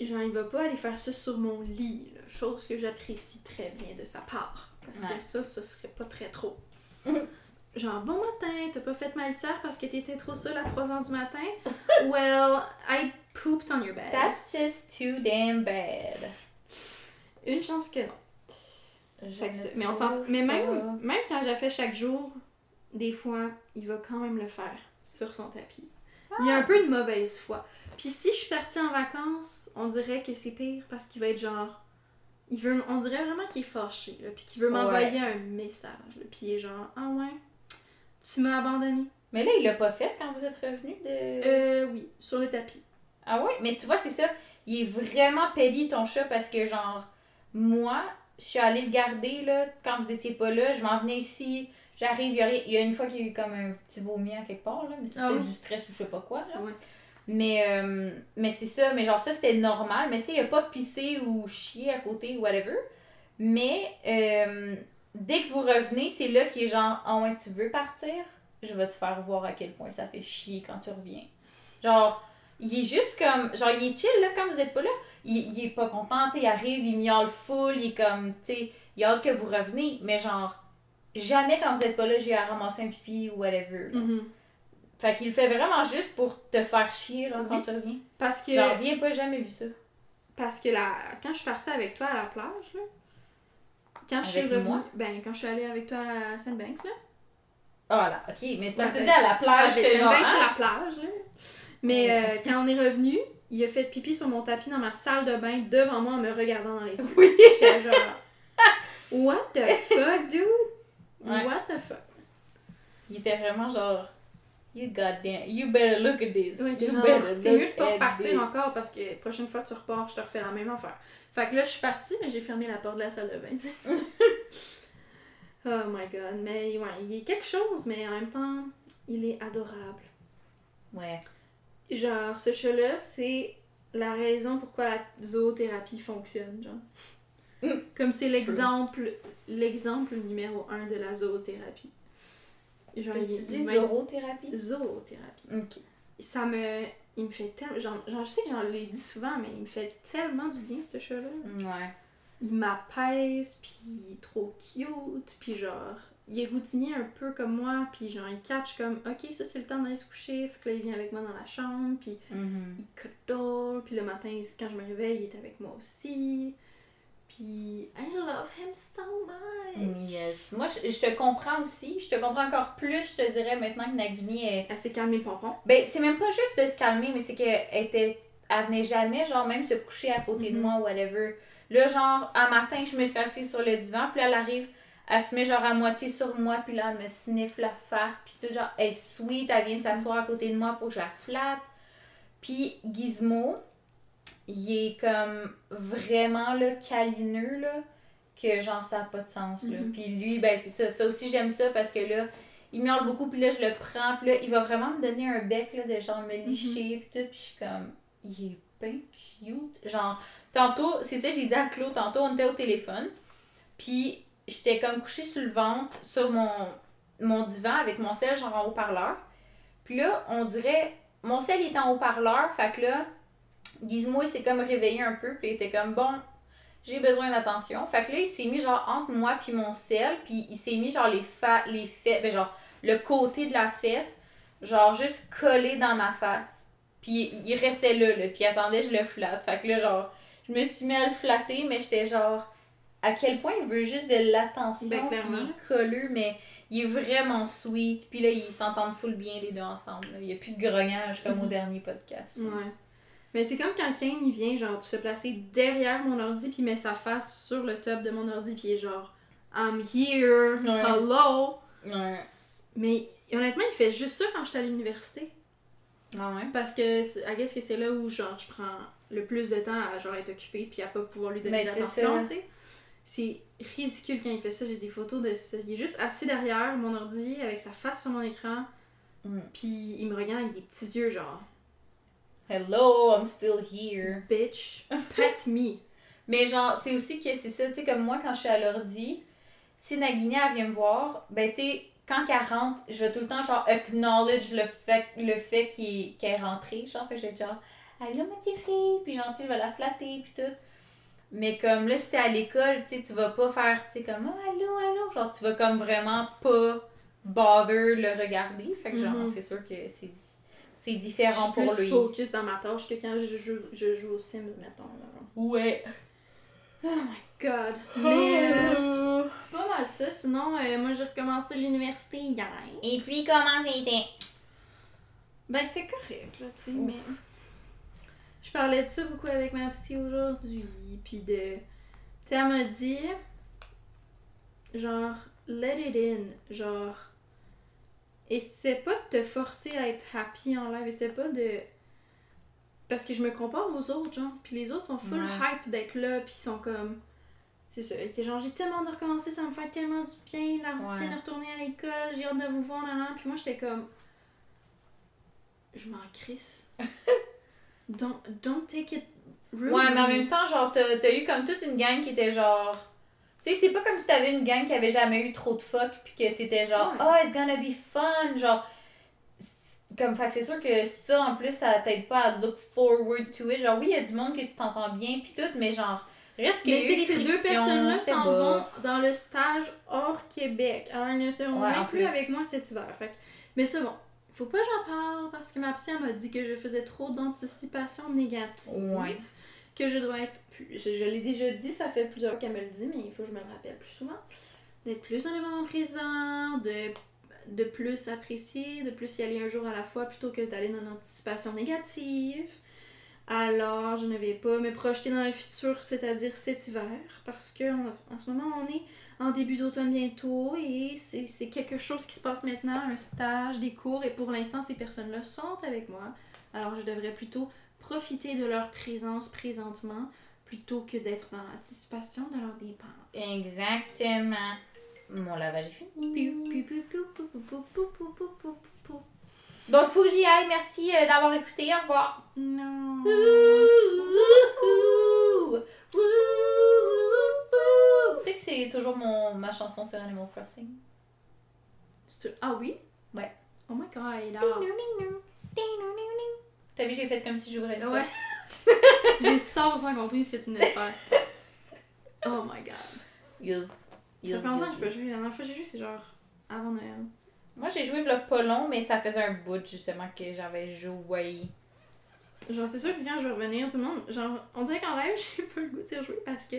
Genre, il va pas aller faire ça sur mon lit, là, chose que j'apprécie très bien de sa part. Parce Ouais. que ça, ce serait pas très trop. Genre, bon matin, t'as pas fait ma litière parce que t'étais trop seule à 3h du matin? well, I pooped on your bed. That's just too damn bad. Une chance que non. Que mais on Mais même, même quand j'ai fait chaque jour, des fois, il va quand même le faire sur son tapis. Il y a un peu de mauvaise foi. Puis si je suis partie en vacances, on dirait que c'est pire parce qu'il va être genre. Il veut, on dirait vraiment qu'il est fâché, là, puis qu'il veut m'envoyer un message. Là, puis il est genre Ah ouais, tu m'as abandonné. Mais là, il l'a pas fait quand vous êtes revenu de. Euh, oui, sur le tapis. Ah ouais? Mais tu vois, c'est ça. Il est vraiment pédi ton chat parce que, genre, moi, je suis allée le garder, là, quand vous étiez pas là. Je m'en venais ici. J'arrive, il y, y a une fois qu'il y a eu comme un petit vomi à quelque part, là, mais c'était Ah oui. du stress ou je sais pas quoi, là. Ouais. Mais, euh, mais c'est ça, mais genre ça c'était normal, mais tu sais, il a pas pissé ou chié à côté ou whatever. Mais euh, dès que vous revenez, c'est là qu'il est genre, ah ouais, tu veux partir? Je vais te faire voir à quel point ça fait chier quand tu reviens. Genre, il est juste comme, genre, il est chill là quand vous êtes pas là. Il, il est pas content, tu sais, il arrive, il miaule full, il est comme, tu sais, il a hâte que vous reveniez, mais genre, jamais quand vous êtes pas là, j'ai à ramasser un pipi ou whatever. là. Mhm. Fait qu'il le fait vraiment juste pour te faire chier, quand Oui. tu reviens. Parce que. J'en reviens pas, jamais vu ça. Parce que la... quand je suis partie avec toi à la plage, là, quand je suis revenue, ben quand je suis allée avec toi à Sandbanks, là, Ah là, ok, mais c'est parce que Ben, à la plage, avec j'étais genre. Sandbanks, c'est hein? la plage, là. Mais euh, quand on est revenu, il a fait pipi sur mon tapis dans ma salle de bain devant moi en me regardant dans les yeux. Oui! J'étais genre, what the fuck, dude? Ouais. What the fuck? Il était vraiment genre. You goddamn, you better look at this. Ouais, t'es mieux de pas repartir encore parce que la prochaine fois que tu repars, je te refais la même affaire. Fait que là, je suis partie, mais j'ai fermé la porte de la salle de bain. oh my god. Mais ouais, il est quelque chose, mais en même temps, il est adorable. Ouais. Genre, ce chat-là, c'est la raison pourquoi la zoothérapie fonctionne, genre. Mm. Comme c'est l'exemple, l'exemple numéro un de la zoothérapie. Genre, Tu dis? Zoothérapie? Ok. Ça me... Il me fait tellement... Genre, genre, je sais que j'en l'ai dit souvent, mais il me fait tellement du bien, ce chat-là. Ouais. Il m'apaise, puis il est trop cute, puis genre... Il est routinier un peu comme moi, puis genre, il catch comme, ok, ça c'est le temps d'aller se coucher, fait que là, il vient avec moi dans la chambre, puis Mhm. il cuddle, puis le matin, quand je me réveille, il est avec moi aussi. Puis, I love him so much. Yes. Moi, je, je te comprends aussi. Je te comprends encore plus, je te dirais, maintenant que Nagini est. Elle s'est calmée le pompon. Ben, c'est même pas juste de se calmer, mais c'est qu'elle était. Elle venait jamais, genre, même se coucher à côté de Mhm. moi ou whatever. Là, genre, un matin, je me suis assise sur le divan, puis là, elle arrive, elle se met genre à moitié sur moi, puis là, elle me sniffe la face, puis tout, genre, elle est sweet, elle vient s'asseoir à côté de moi pour que je la flatte. Puis Gizmo, il est comme vraiment là, câlineux, là, que genre ça n'a pas de sens. Là. Mhm. Puis lui, ben c'est ça. Ça aussi, j'aime ça parce que là, il miaule beaucoup, puis là, je le prends, puis là, il va vraiment me donner un bec, là, de genre me licher, puis tout, puis je suis comme, il est bien cute. Genre, tantôt, c'est ça, j'ai dit à Claude, tantôt, on était au téléphone, puis j'étais comme couchée sur le ventre, sur mon, mon divan, avec mon sel, genre en haut-parleur. Puis là, on dirait, mon sel est en haut-parleur, fait que là, Gizmo, il s'est comme réveillé un peu, puis il était comme, bon, j'ai besoin d'attention. Fait que là, il s'est mis genre entre moi puis mon sel, puis il s'est mis genre les fa les fesses, ben genre le côté de la fesse, genre juste collé dans ma face. Puis il restait là, là, puis il attendait je le flatte. Fait que là, genre, je me suis mis à le flatter, mais j'étais genre, à quel point il veut juste de l'attention, Ben, puis il est colleux, mais il est vraiment sweet. Puis là, ils s'entendent full bien les deux ensemble. là. Il n'y a plus de grognage comme au Mhm. dernier podcast. Ouais. Mais c'est comme quand Kane, il vient, genre, se placer derrière mon ordi, puis il met sa face sur le top de mon ordi, puis il est genre, I'm here, Ouais. hello. Ouais. Mais honnêtement, il fait juste ça quand je suis à l'université. Ah ouais? Parce que, I guess que c'est là où, genre, je prends le plus de temps à, genre, être occupée, puis à pas pouvoir lui donner l'attention, tu sais. C'est ridicule quand il fait ça. J'ai des photos de ça. Il est juste assis derrière mon ordi, avec sa face sur mon écran, Mm. puis il me regarde avec des petits yeux, genre, Hello, I'm still here. bitch, pet me. Mais genre, c'est aussi que c'est ça, tu sais, comme moi, quand je suis à l'ordi, si Nagini, elle vient me voir, ben, tu sais, quand qu'elle rentre, je vais tout le temps, genre, acknowledge le fait, le fait qu'elle est rentrée, genre, fait je vais genre, allô, ma petite fille, puis sais, je vais la flatter, puis tout. Mais comme là, si t'es à l'école, tu sais, tu vas pas faire, tu sais, comme, oh, allô, allô, genre, tu vas comme vraiment pas bother le regarder. Fait que genre, Mhm. c'est sûr que c'est c'est Je différent suis pour plus lui. focus dans ma tâche que quand je joue, je joue aux Sims, mettons. Là. Ouais. Oh my god. Mais euh, c'est pas mal ça. Sinon, euh, moi j'ai recommencé l'université hier. Et puis, comment c'était? Ben c'était correct, là, tu sais, mais. Je parlais de ça beaucoup avec ma psy aujourd'hui. Puis de. Tu sais, elle m'a dit. Genre, let it in. Genre. Essaie pas de te forcer à être happy en live. Essaie pas de. Parce que je me compare aux autres, genre. Puis les autres sont full Ouais. hype d'être là. Puis ils sont comme. C'est ça. Ils étaient genre, j'ai tellement de recommencer, ça me fait tellement du bien. La routine Ouais. de retourner à l'école, j'ai hâte de vous voir, nan. Puis moi, j'étais comme. Je m'en crisse. don't, don't take it rude. Ouais, mais en même temps, genre, t'as t'as eu comme toute une gang qui était genre. Tu sais, c'est pas comme si t'avais une gang qui avait jamais eu trop de fuck, puis que t'étais genre, Ouais. oh, it's gonna be fun. Genre, comme, fait que c'est sûr que ça, en plus, ça t'aide pas à look forward to it. Genre, oui, il y a du monde que tu t'entends bien, puis tout, mais genre, reste y Mais c'est que ces deux personnes-là s'en vont dans le stage hors Québec. Alors, ils ne seront Ouais, même plus, plus. avec moi cet hiver. Fait que- Mais c'est bon. Faut pas que j'en parle parce que ma psy m'a dit que je faisais trop d'anticipation négative. Ouais. Que je dois être Je, l'ai déjà dit, ça fait plusieurs fois qu'elle me le dit, mais il faut que je me le rappelle plus souvent. D'être plus dans les moments présents, de, de plus apprécier, de plus y aller un jour à la fois plutôt que d'aller dans l'anticipation négative. Alors, je ne vais pas me projeter dans le futur, c'est-à-dire cet hiver, parce que en, en ce moment, on est en début d'automne bientôt et c'est quelque chose qui se passe maintenant, un stage, des cours, et pour l'instant, ces personnes-là sont avec moi. Alors, je devrais plutôt profiter de leur présence présentement plutôt que d'être dans l'anticipation de leurs dépenses. Exactement. Mon lavage est fini. Donc, faut que j'y aille. Merci d'avoir écouté. Au revoir. Non. Tu sais que c'est toujours mon, ma chanson sur Animal Crossing. Ah oui? Ouais. Oh my god. T'as vu, j'ai fait comme si j'ouvrais. Ouais. J'ai 100% compris ce que tu venais de faire. Oh my god. porte. Yes. Ça Yes, fait longtemps yes, que je peux yes. jouer. La dernière fois que j'ai joué, c'est genre avant Noël. Moi, j'ai joué vlog pas long, mais ça faisait un bout justement que j'avais joué. Genre, c'est sûr que quand je vais revenir, tout le monde. Genre, on dirait qu'en live, j'ai pas le goût d'y rejouer parce que.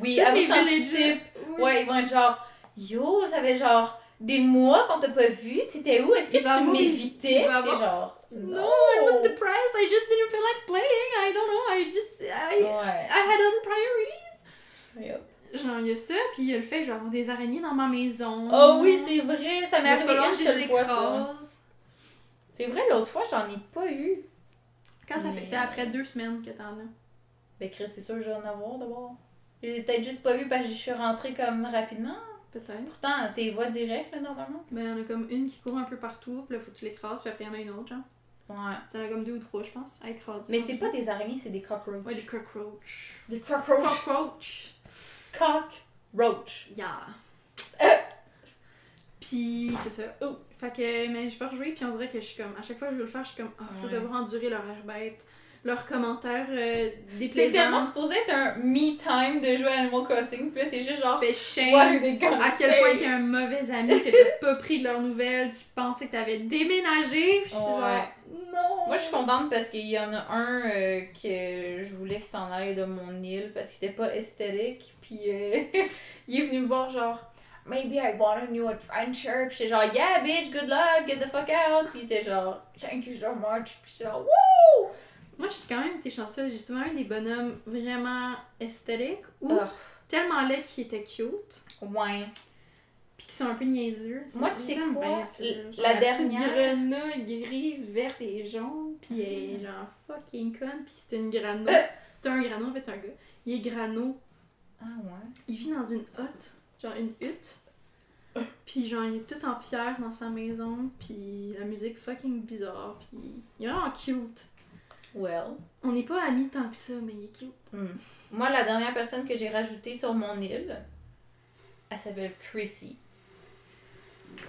Oui, avec mes villagers-. Oui. Ouais, ils vont être genre, yo, ça fait genre des mois qu'on t'a pas vu, t'étais où? Est-ce que Il tu m'évitais? T'es genre, No, I was depressed. I just didn't feel like playing. I don't know. I just. I, Ouais. I had other priorities. Yup. Genre, il y a ça, puis il y a le fait que je vais avoir des araignées dans ma maison. Oh oui, c'est vrai, ça m'est arrivé une seule fois. C'est vrai, l'autre fois, j'en ai pas eu. Quand ça Mais- fait. C'est après deux semaines que t'en as. Ben, Chris, c'est sûr que je vais en avoir d'abord. Je les ai peut-être juste pas vu parce que je suis rentrée comme rapidement. Peut-être. Pourtant, tes voix directes, là, normalement. Ben, il y en a comme une qui court un peu partout, puis là, faut que tu l'écrases, puis après, il y en a une autre, genre. Ouais. T'en as comme deux ou trois, je pense, à écraser. Mais c'est pas des araignées, c'est des cockroaches. Ouais, des cockroaches. Des cockroaches. Cockroach. Cockroach. Yeah. Euh. Puis c'est ça. Oh. Fait que, mais j'ai pas rejoué, puis on dirait que je suis comme, à chaque fois que je veux le faire, je suis comme, ah, je vais devoir endurer leur air bête, leurs commentaires euh, C'est déplaisants. tellement supposé être un me time de jouer à Animal Crossing, puis là, t'es juste genre. Tu fais shame. À quel point t'es un mauvais ami, que t'as pas pris de leurs nouvelles, qui pensait que t'avais déménagé. Puis Ouais. genre, non. Moi, je suis contente parce qu'il y en a un euh, que je voulais qu'il s'en aille de mon île parce qu'il était pas esthétique. Puis euh, il est venu me voir, genre, Maybe I want a new adventure. Puis j'étais genre, Yeah, bitch, good luck, get the fuck out. Puis il était genre, Thank you so much. Puis j'étais genre, Woo! Moi, j'ai quand même été chanceuse. J'ai souvent eu des bonhommes vraiment esthétiques ou tellement laids qui étaient cute, ouais. puis qui sont un peu niaiseux. Moi, je tu sais les aime quoi? bien, la petite dernière- grenouille grise, verte et jaune, puis elle est genre fucking conne, puis c'est une grano. Euh. C'est un grano, en fait, c'est un gars. Il est grano. Ah ouais. Il vit dans une hutte, genre une hutte. Puis genre, il est tout en pierre dans sa maison, puis la musique fucking bizarre, puis il est vraiment cute. Well. On n'est pas amis tant que ça, mais il est cute. Hmm. Moi, la dernière personne que j'ai rajoutée sur mon île, elle s'appelle Chrissy.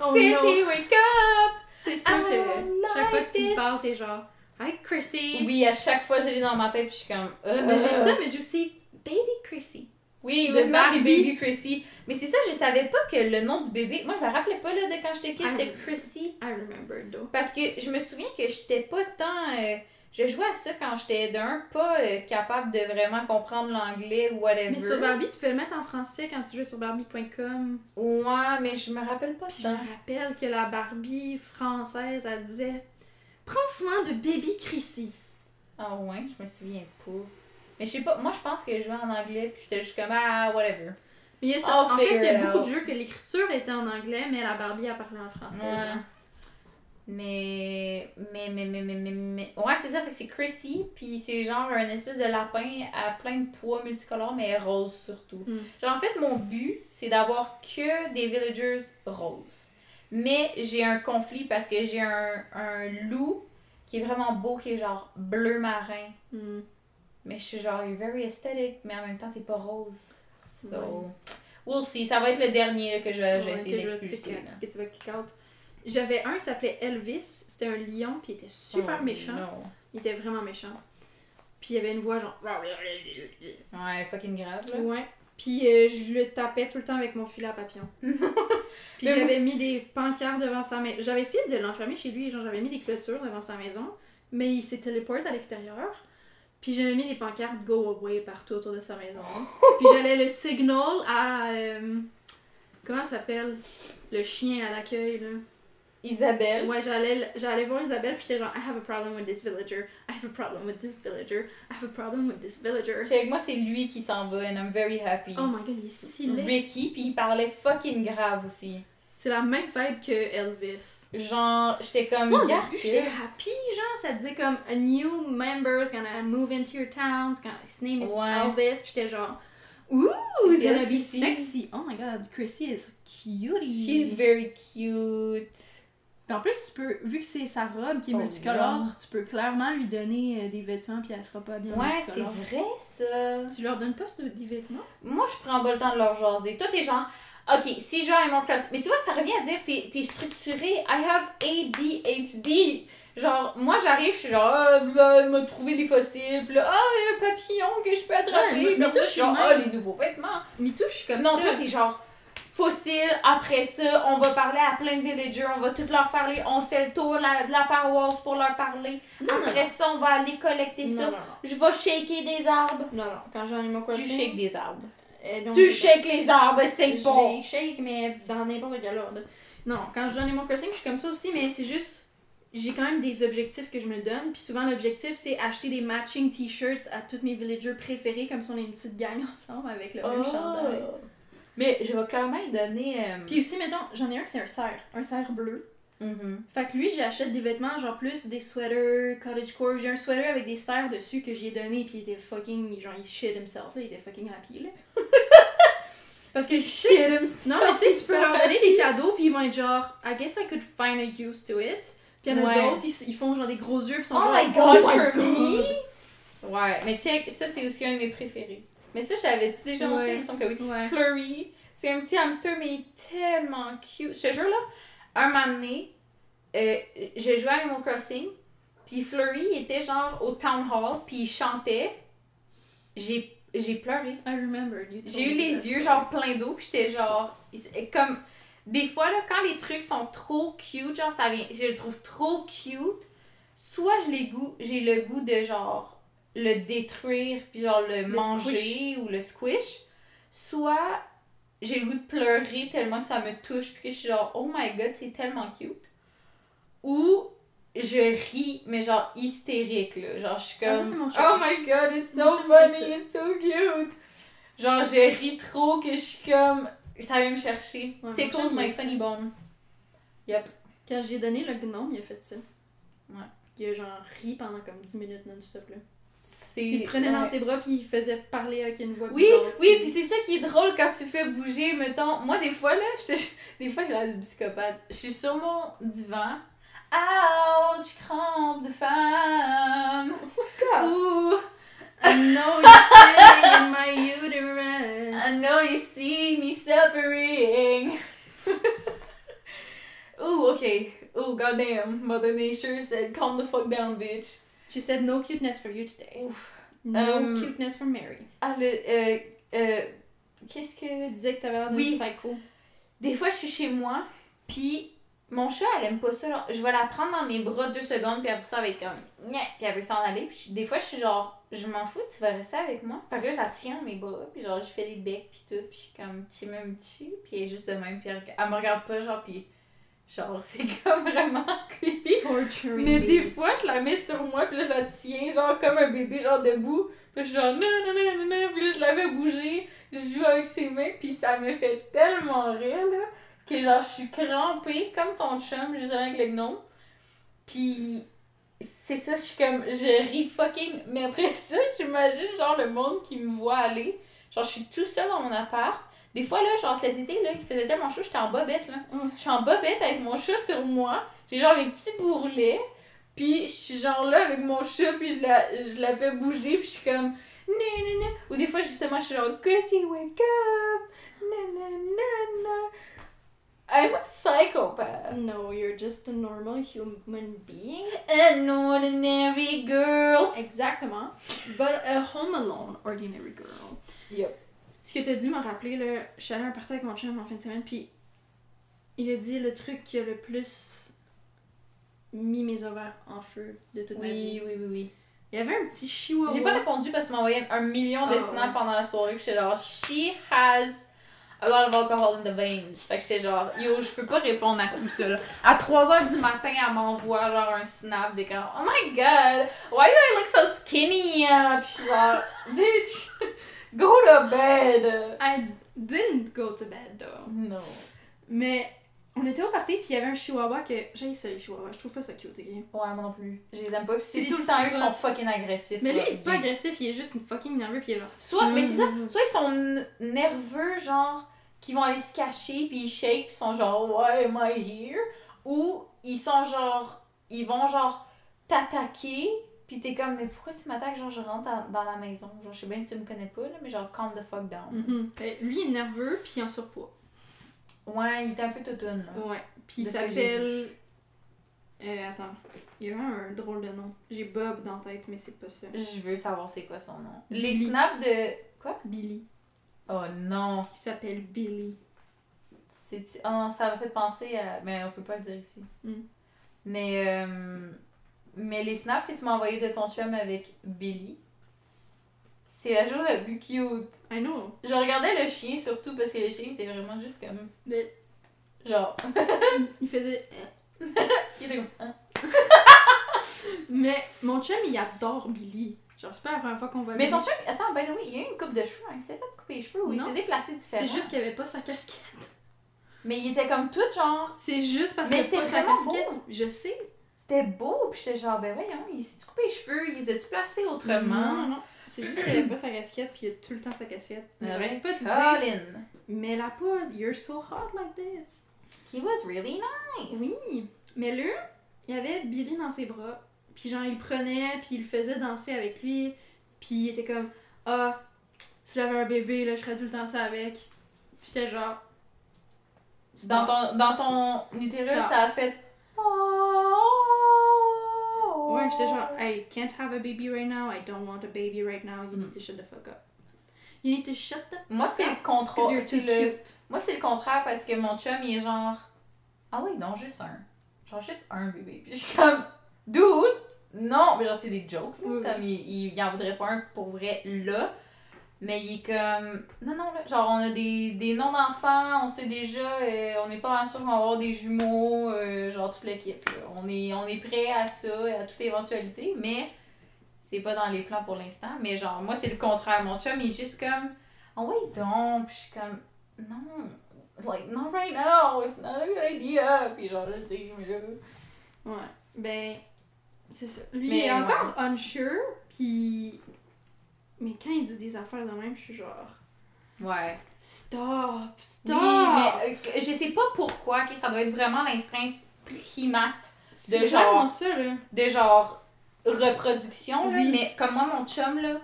Oh Chrissy, wake up! C'est sûr que chaque fois que tu me parles, t'es genre Hi Chrissy! Oui, à chaque fois, je l'ai dans ma tête, puis je suis comme. Mais j'ai euh. ça, mais j'ai aussi Baby Chrissy. Oui, de maintenant j'ai. Baby Chrissy. Mais c'est ça, je savais pas que le nom du bébé. Moi, je me rappelais pas là, de quand j'étais kid, c'était Chrissy. I remember though. Parce que je me souviens que j'étais pas tant. euh, je jouais à ça quand j'étais d'un, pas euh, capable de vraiment comprendre l'anglais ou whatever. Mais sur Barbie, tu peux le mettre en français quand tu joues sur Barbie.com. Ouais, mais je me rappelle pas Puis je me rappelle que la Barbie française, elle disait Prends soin de Baby Chrissy. Ah ouais, je me souviens pas. Mais je sais pas, moi je pense que je jouais en anglais, puis j'étais juste comme ah, whatever. Mais il y a ça. I'll En fait, il y a beaucoup out. de jeux que l'écriture était en anglais, mais la Barbie a parlé en français. Ouais. genre. Mais, mais, mais, mais, mais, mais, mais- Ouais, c'est ça, fait que c'est Chrissy, puis c'est genre un espèce de lapin à plein de pois multicolores, mais rose surtout. Mm. Genre, en fait, mon but, c'est d'avoir que des villagers roses. Mais j'ai un conflit parce que j'ai un, un loup qui est vraiment beau, qui est genre bleu marin. Hmm. Mais je suis genre, very aesthetic, mais en même temps, t'es pas rose. So, Ouais. we'll see. Ça va être le dernier là, que je- j'ai Ouais, je vais d'expulser. là. que tu vas kick out. J'avais un qui s'appelait Elvis. C'était un lion, puis il était super Oh, méchant. non. Il était vraiment méchant. Puis il avait une voix genre. Ouais, fucking grave, là. Ouais. Puis euh, je le tapais tout le temps avec mon filet à papillon. Puis j'avais mis des pancartes devant sa maison. J'avais essayé de l'enfermer chez lui, genre j'avais mis des clôtures devant sa maison, mais il s'est téléporté à l'extérieur. Puis j'avais mis des pancartes Go Away partout autour de sa maison. Puis j'allais le signal à. euh, comment ça s'appelle? Le chien à l'accueil, là. Isabelle. Ouais, j'allais, j'allais voir Isabelle, puis j'étais genre, I have a problem with this villager, I have a problem with this villager, I have a problem with this villager. Tu sais, avec moi, c'est lui qui s'en va, and I'm very happy. Oh my god, il est si laid. Ricky, puis il parlait fucking grave aussi. C'est la même vibe que Elvis. Genre, j'étais comme, Moi, au j'étais happy, genre, ça disait comme a new member's gonna move into your town, gonna- his name is Ouais. Elvis, puis j'étais genre, ooh, C'est it's gonna be sexy. Oh my god, Chrissy is cutie. She's very cute. Puis en plus, tu peux, vu que c'est sa robe qui est Oh, multicolore, non. tu peux clairement lui donner euh, des vêtements, puis elle sera pas bien Ouais, c'est vrai ça. Tu leur donnes pas ce- des vêtements? Moi, je prends pas le temps de leur jaser. Toi, t'es genre, ok, si à Animal Crossing. Mais tu vois, ça revient à dire, t'es t'es structuré. I have ADHD. Genre, moi, j'arrive, je suis genre, ah, là, elle m'a trouvé des fossiles. Puis là, ah, il y a un papillon que je peux attraper. Ouais, mais- mais toi, je suis genre, ah, même- les nouveaux vêtements. Mais tout, je suis comme non, ça. toi, t'es genre, fossile. Après ça, on va parler à plein de villagers, on va tout leur parler. On fait le tour de la paroisse pour leur parler. Non, non, Après ça, on va aller collecter non, ça. non, non. Je vais shaker des arbres. Non, non, quand je joue à Animal Tu Crossing... shakes des arbres. euh, donc, Tu shakes les arbres, c'est bon. J'ai shake, mais dans n'importe quel ordre. Non, quand je joue Animal Crossing, je suis comme ça aussi, mais c'est juste. J'ai quand même des objectifs que je me donne. Puis souvent, l'objectif, c'est acheter des matching t-shirts à tous mes villagers préférés, comme si on est une petite gang ensemble avec le même chandail. Oh. Mais je vais clairement y donner. euh, Puis aussi, mettons, j'en ai un que c'est un cerf, un cerf bleu. mhm. Fait que lui, j'achète des vêtements, genre plus des sweaters, cottagecore. J'ai un sweater avec des cerfs dessus que j'ai donné, puis il était fucking. Genre, il shit himself, là, il était fucking happy, là. Parce que, Shit himself. Non, mais tu sais, tu peux leur donner des cadeaux, puis ils vont être genre, I guess I could find a use to it. Puis il y en a Ouais. d'autres, ils, ils font genre des gros yeux, puis sont Oh genre, my god, oh my God. Ouais, mais check, ça c'est aussi un de mes préférés. Mais ça, je l'avais-tu déjà montré, il me semble que oui. Flurry, c'est un petit hamster, mais il est tellement cute. Je te jure, là, un moment donné, euh, je jouais à Animal Crossing, puis Flurry, il était genre au town hall, puis il chantait. J'ai j'ai pleuré. I remember. J'ai eu les yeux genre pleins d'eau, puis j'étais genre. Comme. Des fois, là, quand les trucs sont trop cute, genre, ça vient. Je le trouve trop cute, soit je les goût, j'ai le goût de genre le détruire, puis genre le, Le manger squish. ou le squish, soit j'ai le goût de pleurer tellement que ça me touche, puis que je suis genre, oh my god, c'est tellement cute. Ou je ris, mais genre hystérique, là. Genre, je suis Ah, comme. ça, oh my god, it's so funny, it's so cute. Genre, je ris trop que je suis comme. Ça vient me chercher. Ouais, Tickles my funny bone. Yep. Quand j'ai donné le gnome, il a fait ça. Ouais. Il a genre ri pendant comme 10 minutes non-stop là. C'est. Il prenait dans ses bras puis il faisait parler avec une voix Oui, bizarre. oui, puis c'est ça qui est drôle quand tu fais bouger, mettons. Moi, des fois, là, je des fois, j'ai l'air de psychopathe. Je suis sur mon divan. Ouch, crampe de femme. God. Ouh, I know you're staying in my uterus. I know you see me suffering. Ooh, okay. Ooh, goddamn. Mother Nature said, calm the fuck down, bitch. She said no cuteness for you today. Ouf. No Um, cuteness for Mary. Ah, le. Euh, euh, Qu'est-ce que. Tu disais que t'avais l'air d'un Oui. psycho. Des fois, je suis chez moi, puis mon chat, elle aime pas ça. Je vais la prendre dans mes bras deux secondes, puis après ça, elle va être comme. Nya Puis elle veut s'en aller. Puis des fois, je suis genre, je m'en fous, tu vas rester avec moi. Fait que là, je la tiens dans mes bras, puis genre, je fais des becs, puis tout, puis je suis comme, tu m'aimes dessus, puis elle est juste de même, puis elle, elle me regarde pas, genre, puis. Genre, c'est comme vraiment creepy. Torturing Mais des fois, je la mets sur moi, puis là, je la tiens, genre, comme un bébé, genre, debout. Puis je suis genre, non, non, non, non, non. Puis là, je la fais bouger, je joue avec ses mains, puis ça me fait tellement rire, là, que genre, je suis crampée, comme ton chum, juste avec le gnome. Puis, c'est ça, je suis comme, je ris fucking. Mais après ça, j'imagine, genre, le monde qui me voit aller. Genre, je suis tout seul dans mon appart. Des fois, là, genre, cet été, là, il faisait tellement chaud, j'étais en bobette, là. Ouais. Je suis en bobette avec mon chat sur moi. J'ai genre mes petits bourrelets. Puis je suis genre là avec mon chat, puis je la, je la fais bouger, puis je suis comme. Ou des fois, justement, je suis genre. Chrissy, wake up! Na. I'm a psychopath. No, you're just a normal human being. An ordinary girl. Exactement. But a home alone ordinary girl. Yep. Ce que t'as dit m'a rappelé, là, je suis allée à un party avec mon chum en fin de semaine, puis il a dit le truc qui a le plus mis mes ovaires en feu de toute ma vie. Oui, oui, oui, oui. Il y avait un petit chihuahua. J'ai pas répondu parce qu'il m'a envoyé un million de Ah, snaps ouais. pendant la soirée. Puis j'étais genre, she has a lot of alcohol in the veins. Fait que j'étais genre, yo, je peux pas répondre à tout ça. là. À 3h du matin, elle m'envoie genre un snap des comme, oh my god, why do I look so skinny? Uh, Puis je suis genre, bitch, go to bed. I didn't go to bed, though. Non. Mais on était au party, puis il y avait un chihuahua que. J'ai ça, les chihuahuas. Je trouve pas ça cute, ok? Ouais, moi non plus. Je les aime pas. C'est tout le temps eux qui sont fucking agressifs. Mais lui, il est pas agressif, il est juste fucking nerveux, puis il est genre. Soit, mais c'est ça, Mhm. soit ils sont nerveux, genre, qui vont aller se cacher, puis ils shake, puis ils sont genre, ouais, am I here? Ou ils sont genre, ils vont genre t'attaquer, puis t'es comme, mais pourquoi tu m'attaques? Genre, je rentre dans, dans la maison. Genre, je sais bien que tu me connais pas, là, mais genre, calm the fuck down. Mhm. Fait, Lui, il est nerveux, puis il en surpoids. Ouais, il est un peu toutoune, là. Ouais. Puis il s'appelle. Euh, attends. Il y a un drôle de nom. J'ai Bob dans la tête, mais c'est pas ça. Je veux savoir c'est quoi son nom. Les snaps de. Quoi? Billy. Oh non. Il s'appelle Billy. C'est... Oh non, ça m'a fait penser à... Mais on peut pas le dire ici. Mm. Mais... euh, Mais les snaps que tu m'as envoyés de ton chum avec Billy, c'est la chose la plus cute. I know. Je regardais le chien surtout parce que le chien était vraiment juste comme... Mais Genre... il faisait. Il était comme... hein? Mais mon chum, il adore Billy. Genre, c'est pas la première fois qu'on voit Mais Billy. ton chum... Attends, by the way, il y a eu une coupe de cheveux. Hein? Il s'est fait couper les cheveux ou il s'est déplacé différemment? C'est juste qu'il avait pas sa casquette. Mais il était comme tout genre... C'est juste parce Mais avait pas c'était sa casquette. Je sais. C'était beau, puis j'étais genre, ben voyons, il s'est coupé les cheveux, il les a-tu placés autrement? Non, non. C'est juste qu'il avait pas sa casquette, puis il a tout le temps sa casquette. Mais Ah J'arrête pas de dire, mais la pas, you're so hot like this. He was really nice. Oui, mais là, il avait Billy dans ses bras, puis genre, il le prenait, puis il le faisait danser avec lui, puis il était comme, ah, si j'avais un bébé, là, je ferais tout le temps ça avec. Puis j'étais genre, Dans ton, dans ton utérus, ça a fait. Ouais, j'étais genre, I can't have a baby right now, I don't want a baby right now, you need to shut the fuck up. You need to shut the Moi, fuck c'est up, le contraire. c'est le-. Moi, c'est le contraire parce que mon chum, il est genre. Ah oui, non, juste un. Genre, juste un bébé. Puis je suis comme. Dude! Non! Mais genre, c'est des jokes, là. Oui. Comme il, il, il en voudrait pas un pour vrai là. Mais il est comme. Non, non, là. Genre, on a des, des noms d'enfants, on sait déjà, euh, on n'est pas sûr qu'on va avoir des jumeaux, euh, genre toute l'équipe. là. On est, on est prêt à ça, à toute éventualité, mais c'est pas dans les plans pour l'instant. Mais genre, moi, c'est le contraire. Mon chum, il est juste comme. Oh, wait donc! Puis je suis comme. Non! Like, not right now! It's not a good idea! Puis genre, je sais, mais là. Ouais, ben, c'est ça. Lui, Mais il est ouais. encore unsure, puis. Mais quand il dit des affaires de même, je suis genre. Ouais. Stop! Stop! Oui, mais euh, que- je sais pas pourquoi, que ça doit être vraiment l'instinct primate de genre- ça, là. de genre reproduction, là, Oui. mais comme moi, mon chum, là,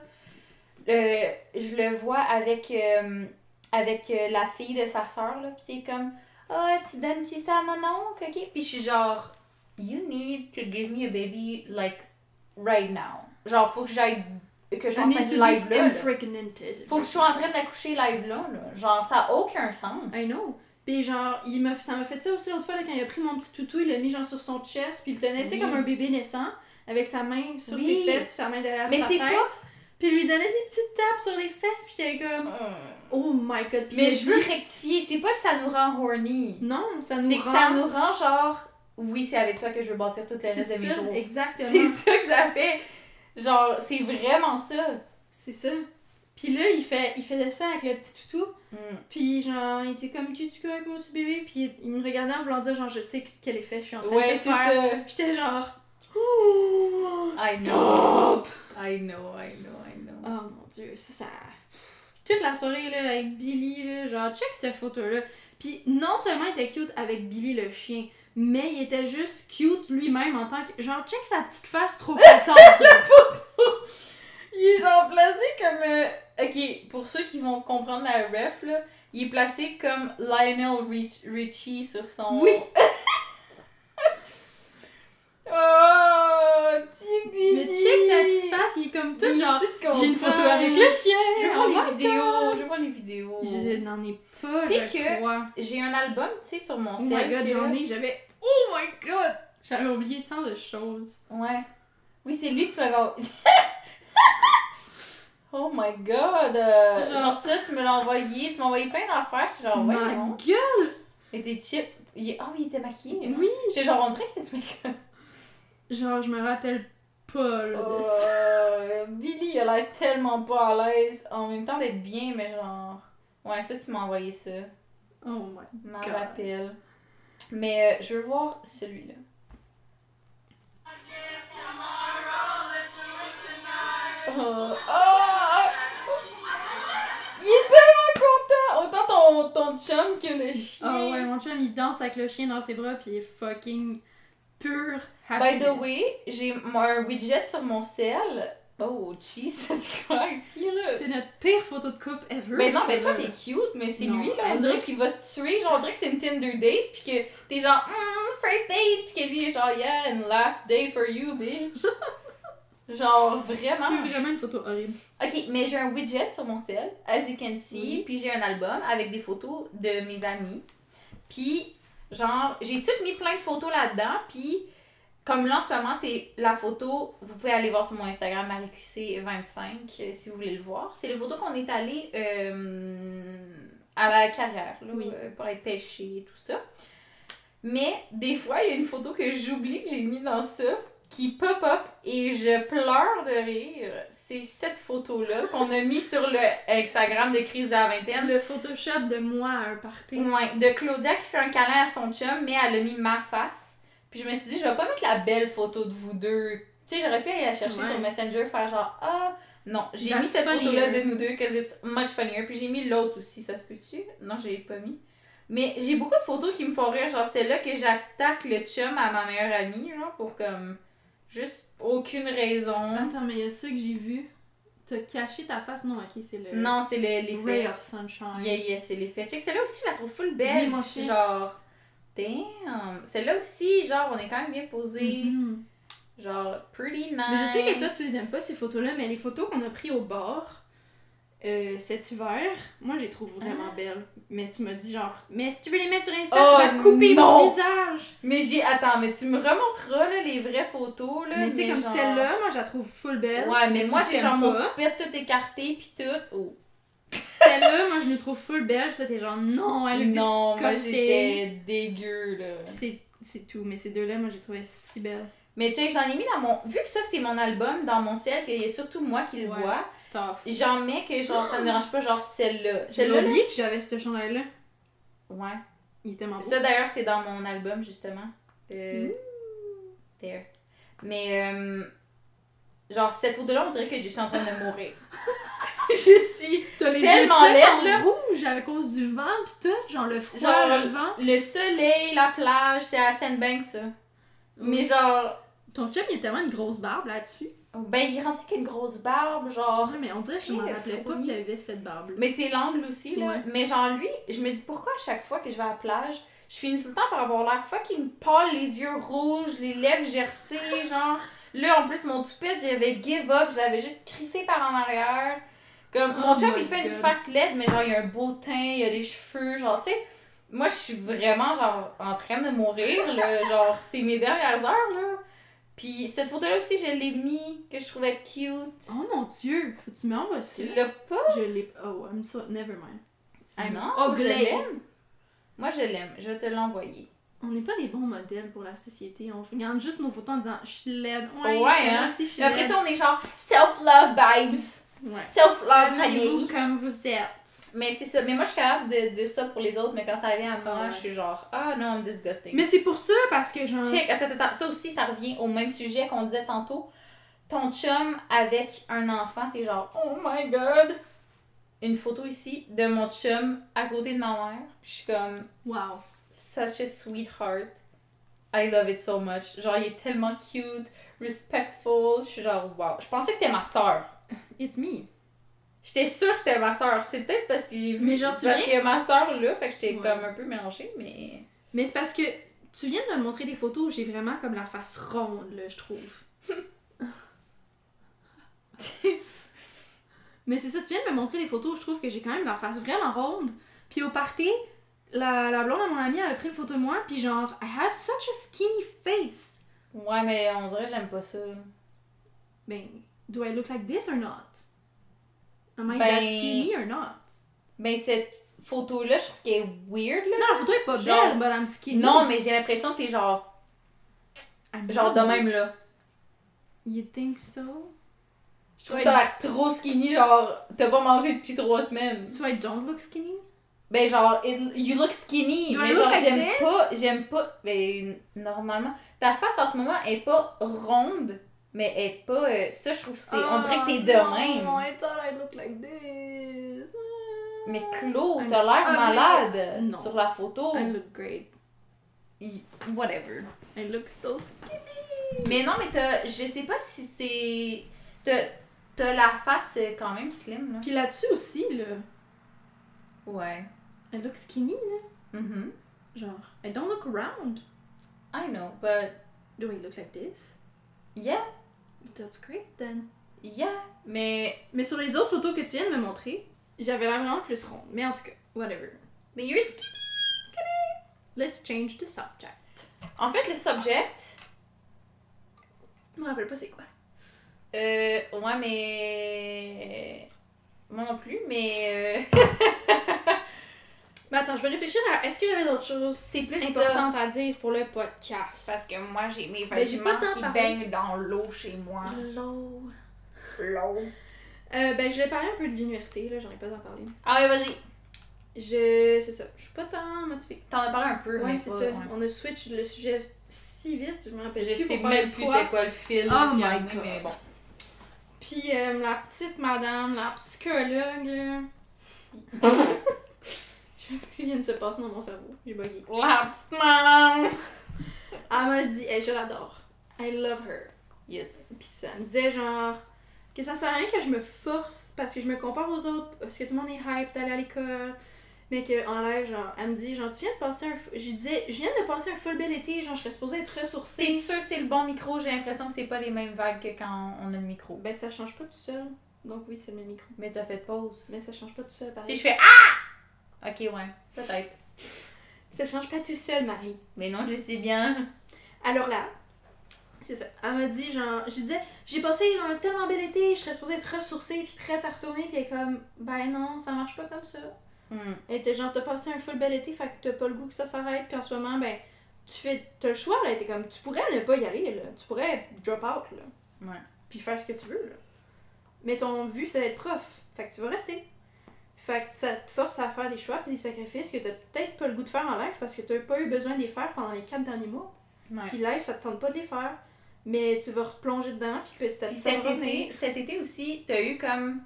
euh, je le vois avec, euh, avec la fille de sa soeur, là, pis c'est comme, ah, tu donnes-tu ça à mon oncle, ok? Puis je suis genre, you need to give me a baby, like, right now. Genre, faut que j'aille, que je enceinte to live là, impregnated. Faut que je sois en train d'accoucher live là, là. Genre, ça a aucun sens. I know. Puis genre, il m'a, ça m'a fait ça aussi l'autre fois, là, quand il a pris mon petit toutou, il l'a mis genre sur son chest, puis il le tenait, tu sais, Oui. comme un bébé naissant, avec sa main sur Oui. ses fesses, puis sa main derrière Mais sa c'est tête. pas- Puis il lui donnait des petites tapes sur les fesses, puis j'étais comme, oh my god. Puis Mais je veux dit, rectifier, c'est pas que ça nous rend horny. Non, ça nous C'est que rend... ça nous rend genre, oui, c'est avec toi que je veux bâtir tout le C'est reste de mes jours. exactement. C'est ça que ça fait. Genre, c'est vraiment ça. C'est ça. Puis là, il, fait, il faisait ça avec le petit toutou. Mm. Puis genre, il était comme, tu tu avec mon petit bébé? Puis il me regardait en voulant dire, genre, je sais quel effet je suis en train Ouais, de faire. ça. Puis j'étais genre, I Stop! know. I know, I know, I know. Oh mon dieu, ça, ça. Toute la soirée là, avec Billy, là, genre, check cette photo-là. Puis non seulement il était cute avec Billy le chien, mais il était juste cute lui-même en tant que. Genre, check sa petite face trop contente. Il est genre placé comme. euh, Ok, pour ceux qui vont comprendre la ref, là, il est placé comme Lionel Rich- Richie sur son. Oui. oh, petit Billy! mais check sa petite face, il est comme tout genre. J'ai une photo avec le chien. Je veux oh my les vidéos, je voir les vidéos. Je n'en ai pas, Tu sais je que- crois. J'ai un album, tu sais, sur mon Oh cell. my god, que- j'en ai, j'avais. Oh my god! J'avais oublié tant de choses. Ouais. Oui, c'est lui que tu vas oh my god! euh, Genre- genre... ça, tu me l'as envoyé. Tu m'as envoyé plein d'affaires. J'étais genre, ouais, Ma non. gueule! Et tes chips. Il oui, il était maquillé. Oui! J'étais genre, on dirait que tu make Genre, je me rappelle pas là, de ça. Oh, Billy, il a l'air tellement pas à l'aise. En même temps d'être bien, mais genre. Ouais, ça, tu m'as envoyé ça. Oh my Je m'en God. rappelle. Mais euh, je veux voir celui-là. Oh. Oh! Il est tellement content! Autant ton, ton chum que le chien. Ah ouais, mon chum il danse avec le chien dans ses bras puis il est fucking pur By the way, j'ai un widget sur mon cell. Oh, Jesus Christ, là. C'est notre pire photo de couple ever. Mais non, mais toi t'es cute, mais c'est lui là, on dirait qu'il va te tuer, genre on dirait que c'est une Tinder date, pis que t'es genre mm, first date, pis que lui est genre yeah, and last day for you, bitch. genre vraiment. C'est vraiment une photo horrible. Ok, mais j'ai un widget sur mon cell, as you can see, Oui. puis j'ai un album avec des photos de mes amis. Puis, genre, j'ai tout mis plein de photos là-dedans. Puis, comme là, en ce moment, c'est la photo. Vous pouvez aller voir sur mon Instagram, MarieQC25, euh, si vous voulez le voir. C'est la photo qu'on est allé euh, à la carrière, là, Oui. euh, pour aller pêcher et tout ça. Mais, des fois, il y a une photo que j'oublie que j'ai mis dans ça qui pop up et je pleure de rire. C'est cette photo-là qu'on a mis sur le Instagram de Crise à la vingtaine. Le Photoshop de moi à un party. Ouais, de Claudia qui fait un câlin à son chum, mais elle a mis ma face. Puis je me suis dit, je vais pas mettre la belle photo de vous deux. Tu sais, j'aurais pu aller la chercher Ouais. sur Messenger, faire genre, ah, non, j'ai mis cette photo-là de nous deux, cause it's much funnier. Puis j'ai mis l'autre aussi, ça se peut-tu? Non, je l'ai pas mis. Mais j'ai beaucoup de photos qui me font rire, genre celle-là que j'attaque le chum à ma meilleure amie, genre, pour comme, juste aucune raison. Attends, mais il y a ça que j'ai vu. T'as caché ta face? Non, ok, c'est le. Non, c'est le- Ray l'effet. of Sunshine. Yeah, yeah, c'est l'effet. Check, celle-là aussi, je la trouve full belle. Oui, moi aussi. genre, damn. Celle-là aussi, genre, on est quand même bien posé. Mhm. Genre, pretty nice. Mais je sais que toi, tu les aimes pas, ces photos-là, mais les photos qu'on a prises au bord euh, cet hiver, moi, je les trouve vraiment Ah. belles. Mais tu m'as dit genre, mais si tu veux les mettre sur Insta, Oh, tu vas couper non! mon visage. Mais j'ai. Attends, mais tu me remonteras, là, les vraies photos, là. Mais tu sais, comme genre- celle-là, moi, je la trouve full belle. Ouais, mais moi, j'ai genre mon pas. toupette tout écarté, pis tout. Oh. Celle-là, moi, je la trouve full belle. Puis t'es genre, non, elle est non, moi, j'étais dégueu, là. C'est- tout. Mais ces deux-là, moi, j'ai trouvé si belles. Mais tu sais, j'en ai mis dans mon. Vu que ça, c'est mon album, dans mon ciel, qu'il y a surtout moi qui le Ouais. vois, j'en mets que, genre, ça me dérange pas, genre, celle-là. Celle-là, là. oublié que j'avais ce chandail-là. Ouais. Il est tellement beau. Ça d'ailleurs, c'est dans mon album justement. Euh, Mmh. There. Mais euh, genre cette photo-là, on dirait que je suis en train de mourir. je suis T'as les tellement yeux laide, tellement là. rouges à cause du vent pis tout, genre le froid, Genre, le vent. le soleil, la plage, c'est à Sandbanks ça. Mais genre Ton chum, il a tellement une grosse barbe là-dessus. ben il est rendu avec une grosse barbe, genre Ouais, mais on dirait que je m'en Très rappelais pas qu'il y avait cette barbe-là. mais c'est l'angle aussi là. Ouais. Mais genre lui, je me dis pourquoi à chaque fois que je vais à la plage, je finis tout le temps par avoir l'air fucking pâle, les yeux rouges, les lèvres gercées, genre. Là, en plus, mon toupette, j'avais give up, je l'avais juste crissé par en arrière. Comme, mon Oh chum, my il fait une face laide, mais genre, il a un beau teint, il a des cheveux, genre, tu sais. Moi, je suis vraiment, genre, en train de mourir, là. Genre, c'est mes dernières heures, là. Puis, cette photo-là aussi, je l'ai mis, que je trouvais cute. Oh mon dieu, faut que tu m'envoies ça. Tu l'as pas? Je l'ai. Oh, I'm so. Never mind. I'm non, je ugly. l'aime. Moi, je l'aime. Je vais te l'envoyer. On n'est pas des bons modèles pour la société. On regarde juste nos photos en disant je suis laide. Ouais, Ouais, hein. aussi, je suis après laide. ça, on est genre self-love vibes. Ouais. Self-love, honey. comme vous êtes? Mais c'est ça. Mais moi, je suis capable de dire ça pour les autres, mais quand ça vient à moi, ouais. je suis genre, ah non, I'm disgusting. Mais c'est pour ça, parce que genre. Check, attends, attends, ça aussi, ça revient au même sujet qu'on disait tantôt. Ton chum avec un enfant, t'es genre, oh my god. Une photo ici de mon chum à côté de ma mère. Puis je suis comme, Wow. such a sweetheart. I love it so much. Genre, il est tellement cute, respectful. Je suis genre, wow. Je pensais que c'était ma soeur. It's me. J'étais sûre que c'était ma soeur. C'est peut-être parce que j'ai vu. Mais genre, tu parce viens- que ma soeur là, fait que j'étais Ouais. comme un peu mélangée, mais. Mais c'est parce que tu viens de me montrer des photos où j'ai vraiment comme la face ronde, là, je trouve. Mais c'est ça, tu viens de me montrer des photos où je trouve que j'ai quand même la face vraiment ronde. Puis au party, la, la blonde à mon amie, elle a pris une photo de moi, puis genre, I have such a skinny face. Ouais, mais on dirait que j'aime pas ça. Ben, do I look like this or not? Am I Ben- that skinny or not? Ben, cette photo-là, je trouve qu'elle est weird, là. Non, la photo est pas Genre- belle, but I'm skinny. Non, mais j'ai l'impression que t'es genre. I'm Genre de même, là. You think so? Je trouve que t'as l'air trop skinny, genre, t'as pas mangé depuis trois semaines. So I don't look skinny? Ben, genre, it- you look skinny. Do I mais look genre, like j'aime pas. J'aime pas. Ben, normalement. Ta face en ce moment est pas ronde, mais elle est pas. euh, ça, je trouve c'est. on dirait que t'es de Oh, même. Non, I thought I looked like this. Mais Claude, I'm t'as l'air ugly. malade Non. sur la photo. I look great. Y- Whatever. I look so skinny. Mais non, mais t'as. Je sais pas si c'est. T'as, t'as la face quand même slim, là. Puis là-dessus aussi, là, Ouais. I look skinny, là. Mhm. Genre, I don't look round. I know, but. Do I look like this? Yeah, That's great, then. yeah. Mais. Mais sur les autres photos que tu viens de me montrer, j'avais l'air vraiment plus ronde. Mais en tout cas, whatever. Mais you're skinny! let's change the subject. En fait, le subject, Je me rappelle pas c'est quoi. euh, ouais, mais. Moi non plus, mais. euh, Mais attends, je vais réfléchir à est-ce que j'avais d'autres choses c'est plus ça. importantes à dire pour le podcast? Parce que moi, j'ai mes Ben, vêtements pas qui parlé. baignent dans l'eau chez moi. Hello. L'eau. Euh, ben, je vais parler un peu de l'université, là, j'en ai pas à parler. Ah ouais, vas-y. Je. C'est ça. Je suis pas tant motivée. T'en as parlé un peu, Ouais, c'est ça. ouais. On a switch le sujet si vite, je me rappelle Je plus. sais pour parler même plus c'est quoi le fil. Oh my God. Mais bon. Puis euh, la petite madame, la psychologue, là. sais ce qui vient de se passer dans mon cerveau. J'ai bugué. La petite madame. Elle m'a dit, hey, je l'adore. I love her. Yes. Puis ça me disait genre que ça sert à rien que je me force parce que je me compare aux autres, parce que tout le monde est hype d'aller à l'école. Mais qu'en live, genre, elle me dit, genre, tu viens de passer un. Je disais, je viens de passer un full bel été, genre, je serais supposée être C'est ressourcée. sûr que c'est le bon micro, j'ai l'impression que c'est pas les mêmes vagues que quand on a le micro. Ben, ça change pas tout seul. Donc, oui, c'est le même micro. Mais t'as fait pause. Mais ça change pas tout seul, Si je fais Ah! Ok, ouais, peut-être. Ça change pas tout seul, Marie. Mais non, je sais bien. Alors là, c'est ça. Elle m'a dit, genre, je disais, j'ai passé genre, un tellement bel été, je serais supposée être ressourcée puis prête à retourner, puis elle est comme, ben non, ça marche pas comme ça. Hmm. Elle était genre, t'as passé un full bel été, fait que t'as pas le goût que ça s'arrête, puis en ce moment, ben, tu fais, t'as le choix, là, était comme, tu pourrais ne pas y aller, là, tu pourrais drop out, là, Ouais. puis faire ce que tu veux, là. Mais ton but, c'est d'être prof, fait que tu vas rester. Fait que ça te force à faire des choix puis des sacrifices que t'as peut-être pas le goût de faire en live parce que t'as pas eu besoin de les faire pendant les quatre derniers mois. Ouais. Puis live, ça te tente pas de les faire. Mais tu vas replonger dedans, puis petit à petit, cet été, cet été aussi, t'as eu comme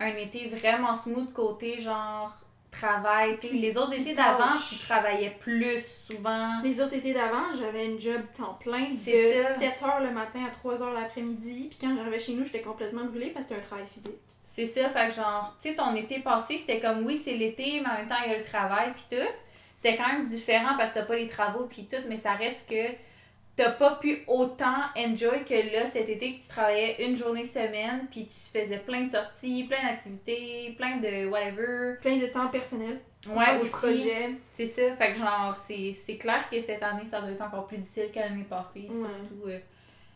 un été vraiment smooth côté genre travail. les autres étés d'avant, tu travaillais plus souvent. Les autres étés d'avant, j'avais une job temps plein de C'est ça. 7h le matin à 3h l'après-midi. Puis quand j'arrivais chez nous, j'étais complètement brûlée parce que c'était un travail physique. C'est ça, fait que genre, tu sais, ton été passé, c'était comme oui, c'est l'été, mais en même temps, il y a le travail, puis tout. C'était quand même différent parce que t'as pas les travaux, puis tout, mais ça reste que t'as pas pu autant enjoy que là, cet été, que tu travaillais une journée semaine, puis tu faisais plein de sorties, plein d'activités, plein de whatever. Plein de temps personnel. Ouais, aussi. C'est ça, fait que genre, c'est c'est clair que cette année, ça doit être encore plus difficile que l'année passée, Ouais. surtout. euh,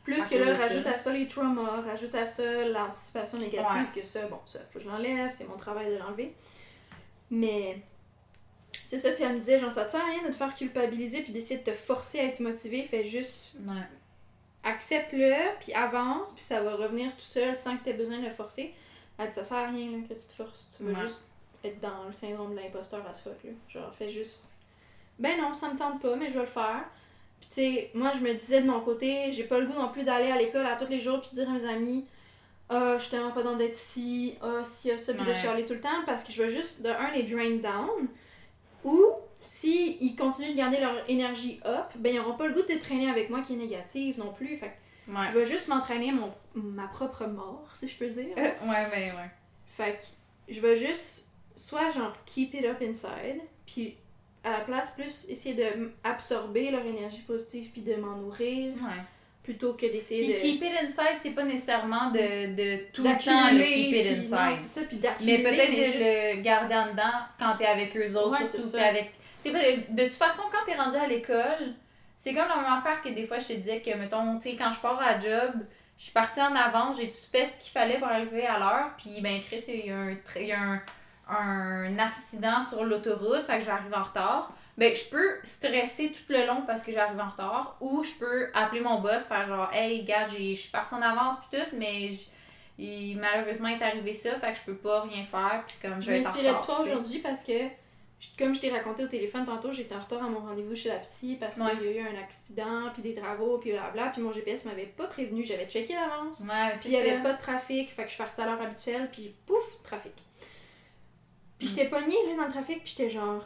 Plus À que là, ça. rajoute à ça les traumas, rajoute à ça l'anticipation négative, que ça, bon, ça, faut que je l'enlève, c'est mon travail de l'enlever. Mais c'est ça, puis elle me disait, genre, ça te sert à rien de te faire culpabiliser puis d'essayer de te forcer à être motivé, fais juste ouais. accepte-le, puis avance, puis ça va revenir tout seul sans que tu aies besoin de le forcer. Elle dit, ça sert à rien là, que tu te forces. Tu veux Ouais. juste être dans le syndrome de l'imposteur à ce fuck. Là. Genre, fais juste. Ben non, ça me tente pas, mais je vais le faire. Tu sais, moi je me disais de mon côté, j'ai pas le goût non plus d'aller à l'école à tous les jours puis dire à mes amis, ah, je suis tellement pas dans d'être ici, ah, si, ah, ça, puis de chialer tout le temps parce que je veux juste, de un, les drain down, ou si ils continuent de garder leur énergie up, ben ils auront pas le goût de traîner avec moi qui est négative non plus. Fait que Ouais. je vais juste m'entraîner à mon, ma propre mort, si je peux dire. Euh, ouais, ben ouais. Fait que je vais juste, soit genre keep it up inside, puis à la place, plus essayer de m- absorber leur énergie positive puis de m'en nourrir, Ouais. plutôt que d'essayer de. keep it inside, c'est pas nécessairement de, de tout le temps le keep it puis- non, inside. c'est ça, puis Mais peut-être de juste- le garder en dedans quand t'es avec eux autres, Ouais, surtout avec. Tu sais, de, de toute façon, quand t'es rendu à l'école, c'est comme la même affaire que des fois je te disais que, mettons, tu sais, quand je pars à la job, je suis partie en avance, j'ai tout fait ce qu'il fallait pour arriver à l'heure, puis ben Chris, il y a un, y a un, un accident sur l'autoroute, fait que j'arrive en retard. Ben, je peux stresser tout le long parce que j'arrive en retard, ou je peux appeler mon boss, faire genre, hey, gars, je suis partie en avance, puis tout, mais il, malheureusement, il est arrivé ça, fait que je peux pas rien faire, puis comme je vais être en m'inspirais de retard. toi aujourd'hui parce que, comme je t'ai raconté au téléphone tantôt, j'étais en retard à mon rendez-vous chez la psy parce Ouais. qu'il y a eu un accident, puis des travaux, puis blabla, puis mon GPS m'avait pas prévenu, j'avais checké d'avance. Ouais, Puis il y avait pas de trafic, fait que je suis partie à l'heure habituelle, puis pouf, trafic. Puis j'étais pognée là, dans le trafic, puis j'étais genre.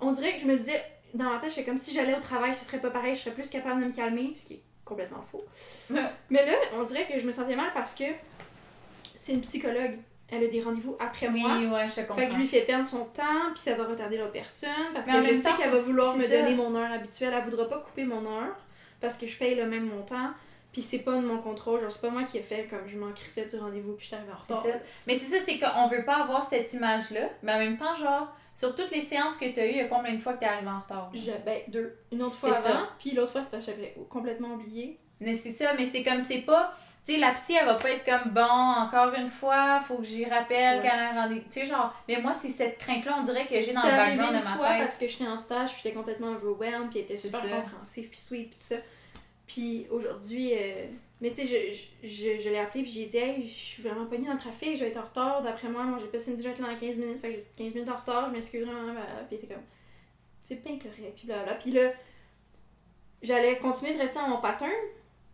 On dirait que je me disais, dans ma tête, j'étais comme si j'allais au travail, ce serait pas pareil, je serais plus capable de me calmer, ce qui est complètement faux. Mais là, on dirait que je me sentais mal parce que c'est une psychologue. Elle a des rendez-vous après Oui, moi. ouais, je te comprends. Fait que je lui fais perdre son temps, puis ça va retarder l'autre personne. Parce Mais que je sais qu'elle va vouloir c'est me ça. donner mon heure habituelle. Elle voudra pas couper mon heure, parce que je paye le même montant. Puis c'est pas de mon contrôle, genre c'est pas moi qui ai fait comme je m'en crissais du rendez-vous puis je suis arrivée en retard. ça. Mais c'est ça, c'est qu'on veut pas avoir cette image-là. Mais en même temps, genre, sur toutes les séances que t'as eues, il y a combien de fois que t'es arrivé en retard? Je- ben, deux. Une autre C'est fois ça. avant, puis l'autre fois c'est parce que j'avais complètement oublié. Mais c'est ça, mais c'est comme c'est pas. Tu sais, la psy, elle va pas être comme bon, encore une fois, faut que j'y rappelle Ouais. qu'elle a un rendez-vous. Tu sais, genre, mais moi, c'est cette crainte-là, on dirait que j'ai dans le background de ma fois tête. parce que j'étais en stage, puis j'étais complètement overwhelmed, puis elle était super ça. compréhensif, puis sweet, puis tout ça. Puis aujourd'hui, euh, mais tu sais, je, je, je, l'ai appelé, puis j'ai dit, hey, je suis vraiment pognée dans le trafic, je vais être en retard. D'après moi, moi j'ai passé une déjà dans 15 minutes, fait que j'ai 15 minutes en retard, je m'excuse vraiment. Puis était comme, c'est bien correct, puis blablabla. Puis là, j'allais continuer de rester dans mon pattern.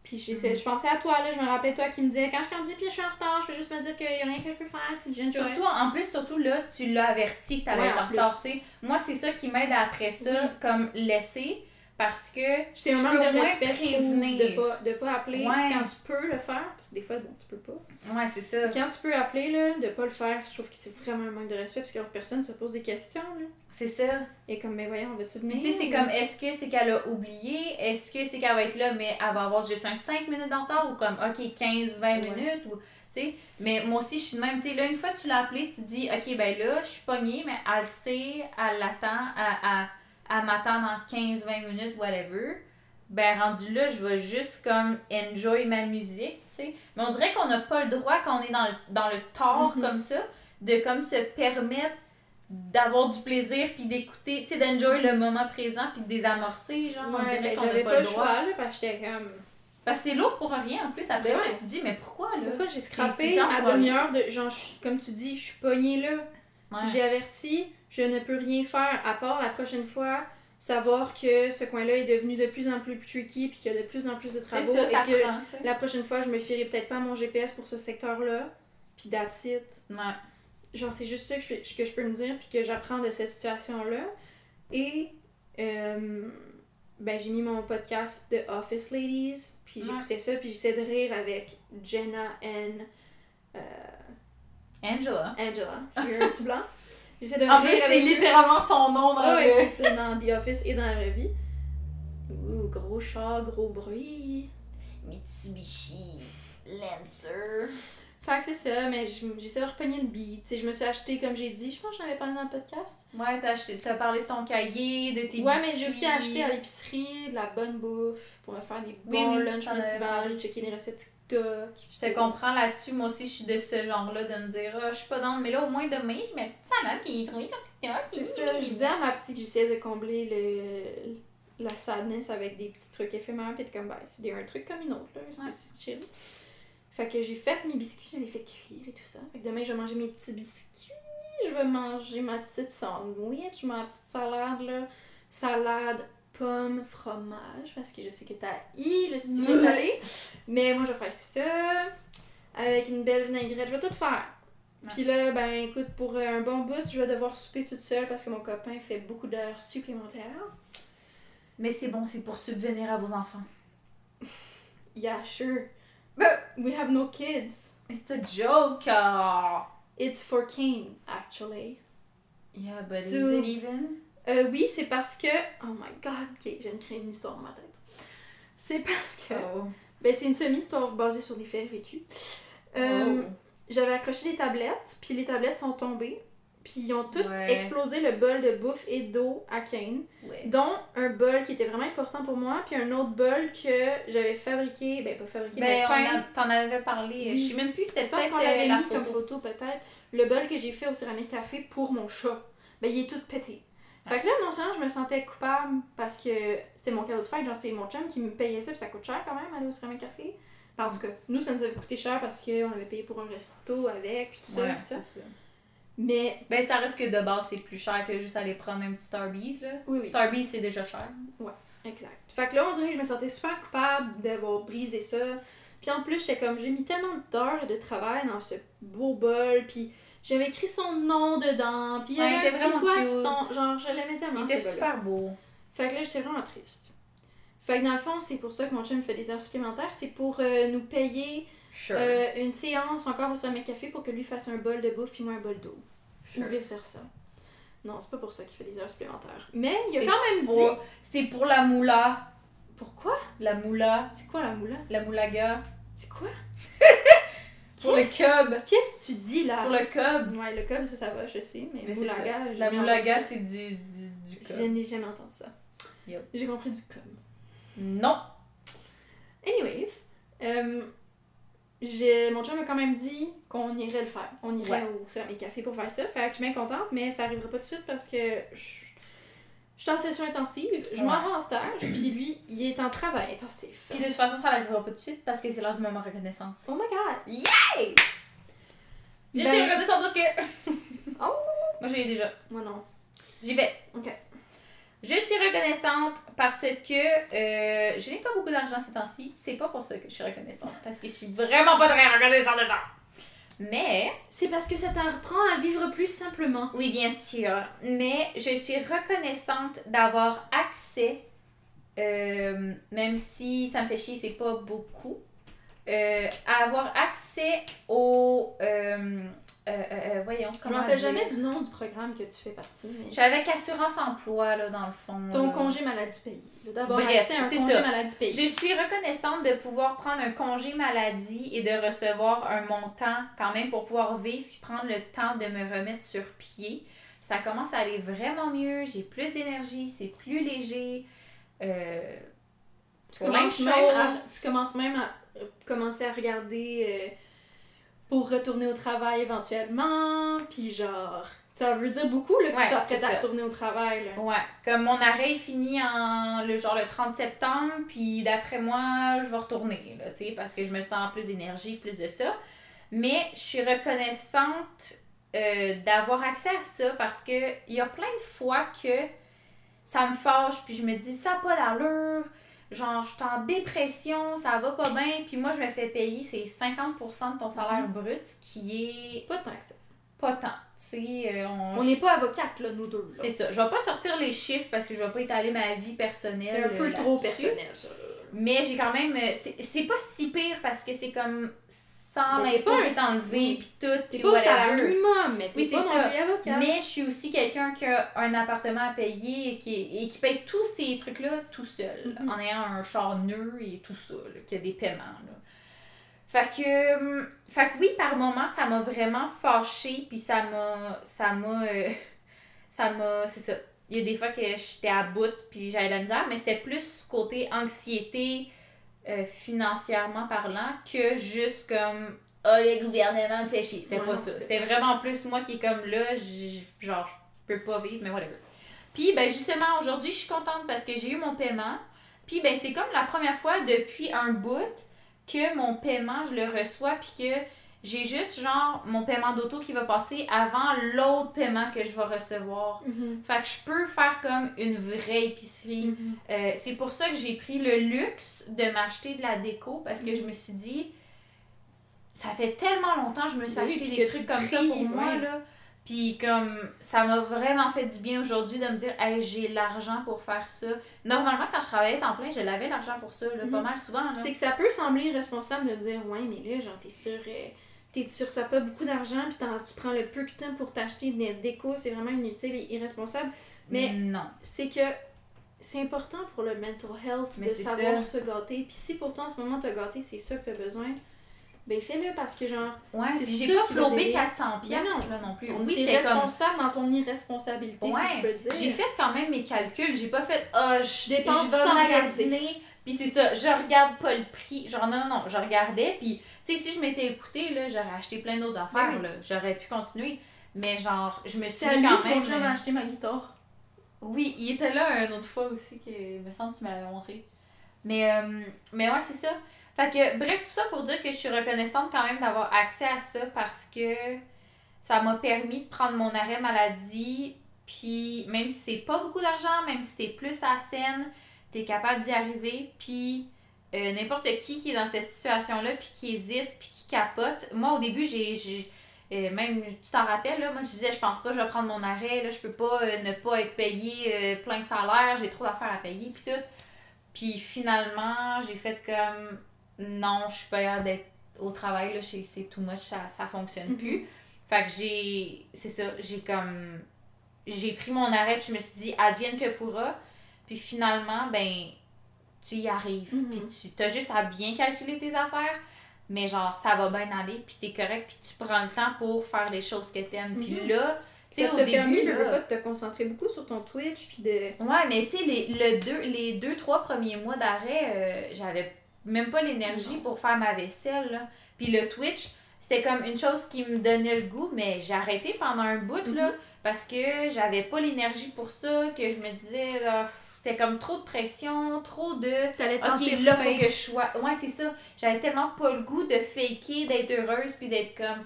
Puis j'essaie- Mhm. je pensais à toi, là, je me rappelais toi qui me disais quand je conduis puis je suis en retard, je vais juste me dire qu'il n'y a rien que je peux faire, puis Surtout, en plus, surtout là, tu l'as averti que t'allais Ouais, être en en retard, tu sais. Moi, c'est ça qui m'aide après ça, Oui. comme laisser, parce que C'est un je manque au de moins respect, trouve, de pas, de pas appeler Ouais. quand tu peux le faire, parce que des fois, bon, tu peux pas. Ouais, c'est ça. Quand tu peux appeler, là, de pas le faire, je trouve que c'est vraiment un manque de respect, parce que l'autre personne se pose des questions, là. C'est ça. Et comme, mais voyons, vas-tu Puis venir? tu sais, c'est comme, est-ce que c'est qu'elle a oublié? Est-ce que c'est qu'elle va être là, mais elle va avoir juste un 5 minutes en retard? Ou comme, OK, 15-20 Ouais. minutes? Ou, mais moi aussi, je suis de même. Tu sais, là, une fois que tu l'as appelée, tu te dis, OK, ben là, je suis pognée, mais elle sait, elle l'attend, elle, elle, elle m'attend dans 15-20 minutes, whatever. Ben, rendu là, je vais juste comme enjoy ma musique, tu sais. Mais on dirait qu'on n'a pas le droit, quand on est dans le, dans le tort Mhm. comme ça, de comme se permettre d'avoir du plaisir puis d'écouter, tu sais, d'enjoy le moment présent puis de désamorcer, genre, on Ouais, dirait ben, qu'on n'a pas, pas le droit. choix, là, parce que j'étais comme, Parce que c'est lourd pour rien en plus. Après Ben ça, ouais. tu te dis, mais pourquoi là? pourquoi j'ai scrappé à demi-heure de, genre, comme tu dis, je suis pognée là, Ouais. j'ai averti, je ne peux rien faire, à part la prochaine fois, savoir que ce coin-là est devenu de plus en plus tricky, puis qu'il y a de plus en plus de travaux, ça, et que. La prochaine fois, je me fierai peut-être pas à mon GPS pour ce secteur-là. Puis that's it. Ouais. Genre, c'est juste ça que je, peux- que je peux me dire, puis que j'apprends de cette situation-là. Et, euh, ben, j'ai mis mon podcast de Office Ladies, puis Ouais. j'écoutais ça, puis j'essaie de rire avec Jenna and euh, Angela. Angela. J'ai un petit blanc. J'essaie de En plus, c'est littéralement son nom dans ouais, le... c'est ça, dans The Office et dans la vraie vie. Ouh, gros chat, gros bruit. Mitsubishi Lancer. Fait que c'est ça, mais je- j'essaie de repogner le beat. Tu sais, je me suis acheté, comme j'ai dit, je pense que j'en avais parlé dans le podcast. Ouais, t'as acheté, t'as parlé de ton cahier, de tes ouais, biscuits. mais j'ai aussi acheté à l'épicerie de la bonne bouffe pour me faire des Oui, bons oui, lunch t'en avais motivants. parlé J'ai checké les recettes. Je te comprends là-dessus. Moi aussi, je suis de ce genre-là de me dire, ah, je suis pas dans mais là, au moins demain, j'ai ma petite salade qui est trouvée sur TikTok. C'est ça, je disais à ma psy que j'essayais de combler le, la sadness avec des petits trucs éphémères. Puis était comme, ben, c'est un truc comme une autre, là. C'est Ouais. chill. Fait que j'ai fait mes biscuits, je les ai fait cuire et tout ça. Fait que demain, je vais manger mes petits biscuits. Je vais manger ma petite sandwich, ma petite salade, là. Salade, pommes, fromage. Parce que je sais que t'as i le sucré salé. Mais moi, je vais faire ça. Avec une belle vinaigrette. Je vais tout faire. Ouais. Puis là, ben écoute, pour un bon bout, je vais devoir souper toute seule parce que mon copain fait beaucoup d'heures supplémentaires. Mais c'est bon, c'est pour subvenir à vos enfants. Yeah, sure. But- We have no kids. It's a joke! ah. It's for Kane, actually. Yeah, but is it even? Euh, oui, c'est parce que. Oh my god, ok, je viens de créer une histoire dans ma tête. C'est parce que. Oh. Ben, c'est une semi-histoire basée sur des faits vécus. Euh, Oh. J'avais accroché les tablettes, puis les tablettes sont tombées. Puis ils ont toutes Ouais. explosé le bol de bouffe et d'eau à Kane. Ouais. dont un bol qui était vraiment important pour moi, puis un autre bol que j'avais fabriqué, ben pas fabriqué, mais Ben, peint. a- t'en avais parlé. Oui. Je sais même plus, c'était peut-être qu'on euh, l'avait la mis photo. comme photo peut-être. Le bol que j'ai fait au céramique café pour mon chat, ben il est tout pété. Fait que là, non seulement je me sentais coupable parce que c'était mon cadeau de fête, genre c'est mon chum qui me payait ça, puis ça coûte cher quand même aller au céramique café. Ben, en tout cas, nous ça nous avait coûté cher parce qu'on avait payé pour un resto avec, puis tout ça, Ouais, puis tout ça. Mais Ben, ça reste que de base, c'est plus cher que juste aller prendre un petit Starbucks, là. oui, oui. Starbucks, c'est déjà cher. Exact. Fait que là, on dirait que je me sentais super coupable d'avoir brisé ça. Puis en plus, j'étais comme, j'ai mis tellement d'heures de travail dans ce beau bol, puis j'avais écrit son nom dedans, puis il y Ouais, il avait était un petit poisson. cute. Genre, je l'aimais Il tellement, était ce bol-là. super beau. Fait que là, j'étais vraiment triste. Fait que dans le fond, c'est pour ça que mon chum fait des heures supplémentaires. C'est pour euh, nous payer Sure. euh, une séance encore au Ceramic Café pour que lui fasse un bol de bouffe puis moi un bol d'eau. Sure. Ou vice-versa. Non, c'est pas pour ça qu'il fait des heures supplémentaires. Mais il a C'est quand même dit... Pour- C'est pour la moula. Pourquoi? La moula. C'est quoi la moula? La moulaga. C'est quoi? Pour le cub. Qu'est-ce que tu dis là? Pour le cub. Ouais, le cob, ça, ça va, je sais, mais, Mais j'ai La ça. c'est du, du, du Je cub. n'ai jamais entendu ça. Yup. J'ai compris du com. Non. Anyways, euh, mon chum m'a quand même dit qu'on irait le faire. On irait Ouais. au Céramique Café pour faire ça. Fait que je suis bien contente, mais ça arrivera pas tout de suite parce que je je suis en session intensive. Je m'en vais en stage, puis lui, il est en travail intensif. Puis de toute façon, ça n'arrivera pas tout de suite parce que c'est l'heure du moment reconnaissance. Oh my god! Je Ben- suis reconnaissante parce que. Oh. Moi, j'ai déjà. Moi non. J'y vais. Ok. Je suis reconnaissante parce que euh, je n'ai pas beaucoup d'argent ces temps-ci. C'est pas pour ça que je suis reconnaissante. Parce que je suis vraiment pas très reconnaissante de ça. Mais, C'est parce que ça t'apprend à vivre plus simplement. oui, bien sûr. Mais je suis reconnaissante d'avoir accès, euh, même si ça me fait chier, c'est pas beaucoup, euh, à avoir accès au. euh, euh, euh, euh, voyons, Je me comment rappelle jamais du nom du programme que tu fais partie. Mais... Je suis avec Assurance Emploi, là, dans le fond. Ton là. congé maladie payée. là. D'avoir accès à un congé ça. maladie payée. Je suis reconnaissante de pouvoir prendre un congé maladie et de recevoir un montant quand même pour pouvoir vivre puis prendre le temps de me remettre sur pied. Ça commence à aller vraiment mieux, j'ai plus d'énergie, c'est plus léger. Euh, Tu commences, même à, tu commences même à euh, commencer à regarder euh, pour retourner au travail éventuellement. Puis genre, ça veut dire beaucoup là, que Ouais, tu sois prête à retourner au travail. Là. Ouais, comme mon arrêt est fini en le genre le 30 septembre, puis d'après moi, je vais retourner, là, tu sais, parce que je me sens plus d'énergie, plus de ça. Mais je suis reconnaissante euh, d'avoir accès à ça parce que il y a plein de fois que ça me fâche, puis je me dis ça a pas d'allure, genre je suis en dépression, ça va pas bien, puis moi je me fais payer c'est 50% de ton salaire brut, ce qui est Pas tant que ça. pas tant. Euh, On n'est pas avocates, là, nous deux. c'est ça. Je vais pas sortir les chiffres parce que je vais pas étaler ma vie personnelle. C'est un peu euh, trop personnel, ça. Mais j'ai quand même. euh, c'est pas si pire parce que c'est comme sans l'impôt est un- enlevé puis tout. T'es pas au salaire minimum, mais t'es Oui, pas ça. plus. Mais je suis aussi quelqu'un qui a un appartement à payer et qui, et qui paye tous ces trucs-là tout seul, Mhm. en ayant un char neuf et tout ça, là, qui a des paiements. Là. Fait que, hum, fait que oui, par moments, ça m'a vraiment fâchée, puis ça m'a. Ça m'a. euh, ça m'a. C'est ça. Il y a des fois que j'étais à bout, puis j'avais de la misère, mais c'était plus côté anxiété euh, financièrement parlant que juste comme. Oh, le gouvernement me fait chier. C'était Ouais, pas ça. c'est C'était vraiment plus moi qui est comme là, genre, je peux pas vivre, mais whatever. Puis, ben, justement, aujourd'hui, je suis contente parce que j'ai eu mon paiement. Puis, ben, c'est comme la première fois depuis un bout que mon paiement, je le reçois, puis que j'ai juste, genre, mon paiement d'auto qui va passer avant l'autre paiement que je vais recevoir. Mhm. Fait que je peux faire comme une vraie épicerie. Mhm. Euh, c'est pour ça que j'ai pris le luxe de m'acheter de la déco parce que Mhm. je me suis dit, ça fait tellement longtemps que je me suis Oui, acheté des trucs comme ça pour moi. Là. Puis comme ça m'a vraiment fait du bien aujourd'hui de me dire, hey, j'ai l'argent pour faire ça. Normalement, quand je travaillais temps plein, je l'avais l'argent pour ça, là, Mhm. pas mal souvent. Là. C'est que ça peut sembler irresponsable de dire Ouais, mais là, genre, t'es sûr, euh, tu reçois pas beaucoup d'argent, puis tu prends le peu que t'as pour t'acheter des déco, c'est vraiment inutile et irresponsable. Mais Non. c'est que c'est important pour le mental health Mais de savoir se gâter. Puis si pour toi en ce moment t'as gâté, c'est ça que t'as besoin, ben fais-le parce que genre, Ouais, C'est j'ai pas flobé t'aider. 400 Mais pièces non. là non plus. on oui, c'était comme responsable dans ton irresponsabilité, si je peux dire. j'ai fait quand même mes calculs. J'ai pas fait, ah, je dépense sans magasiner. Puis c'est ça, je regarde pas le prix. Genre, non, non, non, je regardais. Puis, tu sais, si je m'étais écoutée, là, j'aurais acheté plein d'autres affaires, Ben oui. là. J'aurais pu continuer. Mais genre, je me suis C'est à dit quand même. chum a euh, acheté ma guitare. Oui, il était là une autre fois aussi, que il me semble que tu m'avais montré. Mais, euh, mais ouais, c'est ça. Fait que, bref, tout ça pour dire que je suis reconnaissante quand même d'avoir accès à ça parce que ça m'a permis de prendre mon arrêt maladie. Puis, même si c'est pas beaucoup d'argent, même si t'es plus à la scène, t'es capable d'y arriver. Puis, euh, n'importe qui qui est dans cette situation-là, puis qui hésite, puis qui capote. Moi, au début, j'ai. euh, même, tu t'en rappelles, là, moi je disais, je pense pas, je vais prendre mon arrêt, là, je peux pas euh, ne pas être payé plein salaire, j'ai trop d'affaires à payer, puis tout. Puis finalement, j'ai fait comme, non, je suis pas d'être au travail, là, c'est too much, ça, ça fonctionne Mhm. plus. Fait que j'ai, c'est ça, j'ai comme, j'ai pris mon arrêt, puis je me suis dit, advienne que pourra. Puis finalement, ben, tu y arrives. Mhm. Puis tu as juste à bien calculer tes affaires, mais genre, ça va bien aller, puis t'es correct, puis tu prends le temps pour faire les choses que t'aimes. Puis Mhm. là, tu sais, Ça au début, permis, je là- veux pas, de te concentrer beaucoup sur ton Twitch, puis de... Ouais, mais tu sais, les, le deux, les deux, trois premiers mois d'arrêt, euh, j'avais même pas l'énergie pour faire ma vaisselle. Là. Puis le Twitch, c'était comme une chose qui me donnait le goût, mais j'ai arrêté pendant un bout, là, parce que j'avais pas l'énergie pour ça, que je me disais, là, c'était comme trop de pression, trop de. T'allais te Ok, sentir là, faut que je sois. Ouais, c'est ça. J'avais tellement pas le goût de faker, d'être heureuse, puis d'être comme.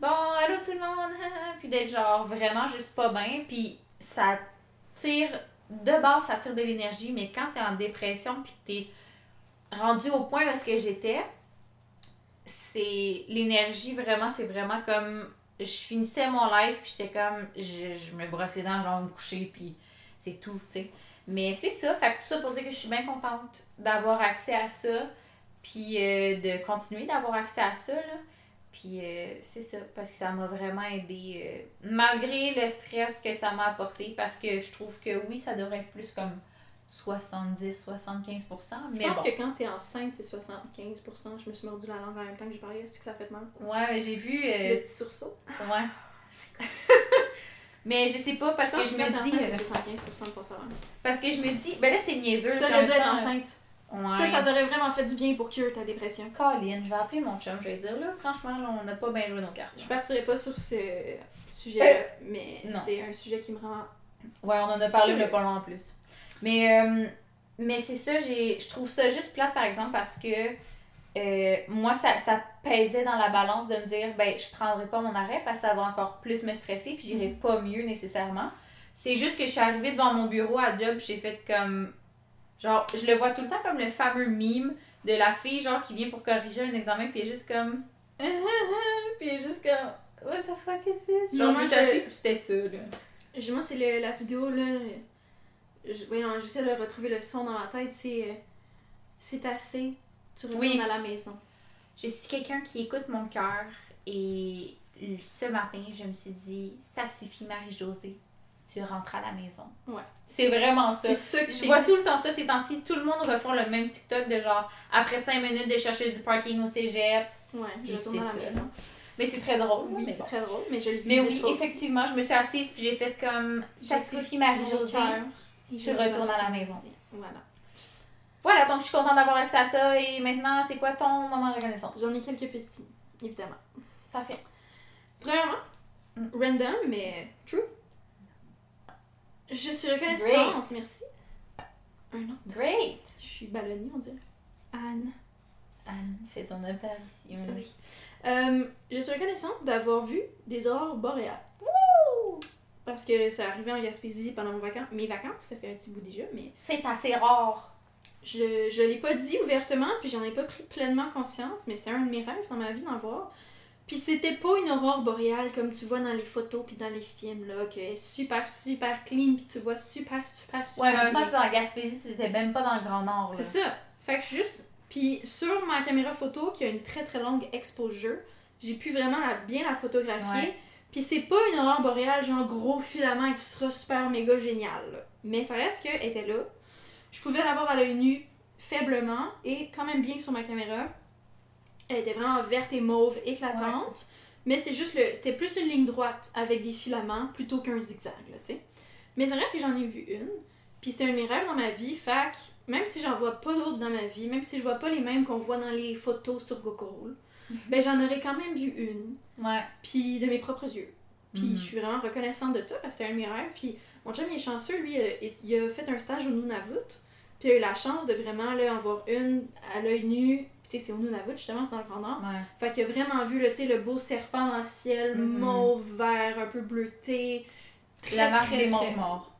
Bon, allô tout le monde, puis d'être genre vraiment juste pas bien, puis ça tire. De base, ça tire de l'énergie, mais quand t'es en dépression, puis que t'es rendu au point où est-ce que j'étais, c'est. L'énergie, vraiment, c'est vraiment comme. Je finissais mon live, puis j'étais comme. Je, je me brosse les dents, me coucher, puis c'est tout, tu sais. Mais c'est ça, fait que tout ça pour dire que je suis bien contente d'avoir accès à ça, puis euh, de continuer d'avoir accès à ça, là. Puis euh, c'est ça, parce que ça m'a vraiment aidé, euh, malgré le stress que ça m'a apporté, parce que je trouve que oui, ça devrait être plus comme 70-75%, Je pense bon. que quand t'es enceinte, c'est 75%. Je me suis mordu la langue en même temps que j'ai parlé. Est-ce que ça fait mal? Ouais, mais j'ai vu... euh, Le petit sursaut. ouais. mais je sais pas, parce que je me dis... euh, c'est 75% de ton salaire. Parce que je me dis... Ben là, c'est niaiseux. T'aurais dû être temps, enceinte. Ouais. Ça, ça t'aurait vraiment fait du bien pour cure ta dépression. Colin, je vais appeler mon chum, je vais dire là, franchement, là, on n'a pas bien joué nos cartes. Je là. partirai pas sur ce sujet mais non. c'est un sujet qui me rend. Ouais, on en a parlé le pas en plus. Mais, euh, mais c'est ça, je trouve ça juste plate par exemple parce que euh, moi, ça, ça pesait dans la balance de me dire, ben, je prendrai pas mon arrêt parce que ça va encore plus me stresser puis j'irai pas mieux nécessairement. C'est juste que je suis arrivée devant mon bureau à job, j'ai fait comme. Genre, je le vois tout le temps comme le fameux meme de la fille, genre, qui vient pour corriger un examen, puis elle est juste comme. puis elle est juste comme. What the fuck is this? Genre, Non, je moi, me suis assise, puis c'était ça, là. Je- Moi, c'est le- la vidéo là. Je, voyons, j'essaie de retrouver le son dans ma tête. C'est. euh, C'est assez. Tu retournes Oui. à la maison. Je suis quelqu'un qui écoute mon cœur et ce matin, je me suis dit, ça suffit Marie-Josée, tu rentres à la maison. Ouais. C'est vraiment ça. C'est ça que Je vois dit. tout le temps ça ces temps-ci. Tout le monde refait le même TikTok de genre, après 5 minutes de chercher du parking au cégep. Ouais, je retourne à la ça. maison. Mais c'est très drôle. Oui, mais c'est bon. très drôle, mais je l'ai vu Mais oui, aussi. effectivement, je me suis assise puis j'ai fait comme, ça suffit Marie-Josée. Tu retournes à la maison. Voilà. Voilà, donc je suis contente d'avoir accès à ça. Et maintenant, c'est quoi ton moment de reconnaissance? J'en ai quelques petits, évidemment. Parfait. Premièrement, Mm. random, mais true. Je suis reconnaissante, merci. Un autre. Great! Je suis ballonnée, on dirait. Anne. Anne fait son apparition. Oui. Euh, je suis reconnaissante d'avoir vu des aurores boréales. Parce que ça arrivait en Gaspésie pendant mon vacan- mes vacances, ça fait un petit bout déjà, mais C'est assez rare. Je, je l'ai pas dit ouvertement, puis j'en ai pas pris pleinement conscience, mais c'était un de mes rêves dans ma vie d'en voir. Puis c'était pas une aurore boréale comme tu vois dans les photos puis dans les films, là, que est super, super clean, puis tu vois super, super, super Ouais, même t'es dans Gaspésie, t'étais même pas dans le Grand Nord. C'est ça. Fait que juste. Puis sur ma caméra photo, qui a une très très longue exposure, j'ai pu vraiment la, bien la photographier. Ouais. Puis c'est pas une aurore boréale, genre gros filament qui sera super méga génial. là. Mais ça reste qu'elle était là. Je pouvais la voir à l'œil nu faiblement et quand même bien sur ma caméra. Elle était vraiment verte et mauve, éclatante. Mais c'est juste le. C'était plus une ligne droite avec des filaments plutôt qu'un zigzag, là, tu sais. Mais ça reste que j'en ai vu une. Puis c'était un de mes rêves dans ma vie. Que même si j'en vois pas d'autres dans ma vie, même si je vois pas les mêmes qu'on voit dans les photos sur Google, ben j'en aurais quand même vu une. Ouais. Puis de mes propres yeux. Puis Mhm. je suis vraiment reconnaissante de ça parce que c'était un de mes rêves. Puis mon chum il est chanceux, lui, euh, il- a fait un stage au Nunavut. Puis il a eu la chance de vraiment là, en voir une à l'œil nu. Puis tu sais, c'est au Nunavut justement, c'est dans le Grand Nord. Ouais. Fait qu'il a vraiment vu là, tu sais, le beau serpent dans le ciel, Mhm. mauve, vert, un peu bleuté. Très, La marque très, des très- mange-morts.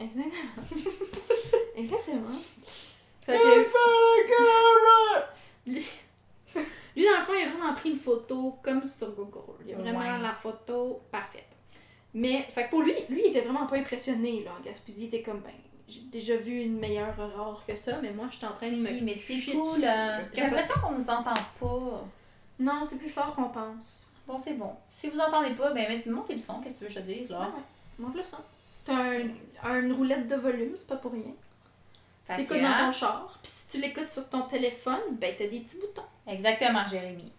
Exactement. Exactement. Fait que lui, lui, dans le fond, il a vraiment pris une photo comme sur Google. Il a vraiment Ouais. la photo parfaite. Mais, fait que pour lui, lui, il était vraiment pas impressionné, là, en Gaspésie. Il était comme, ben, j'ai déjà vu une meilleure aurore que ça, mais moi, je suis en train de me. Oui, mais c'est cool. hein. J'ai l'impression qu'on nous entend pas. Non, c'est plus fort qu'on pense. Bon, c'est bon. Si vous entendez pas, ben montez le son, qu'est-ce que tu veux que je te dise, là? ouais. Montre le son. T'as un, une roulette de volume, c'est pas pour rien. T'écoutes que, dans hein, ton char, puis si tu l'écoutes sur ton téléphone, ben t'as des petits boutons. Exactement, Jérémy.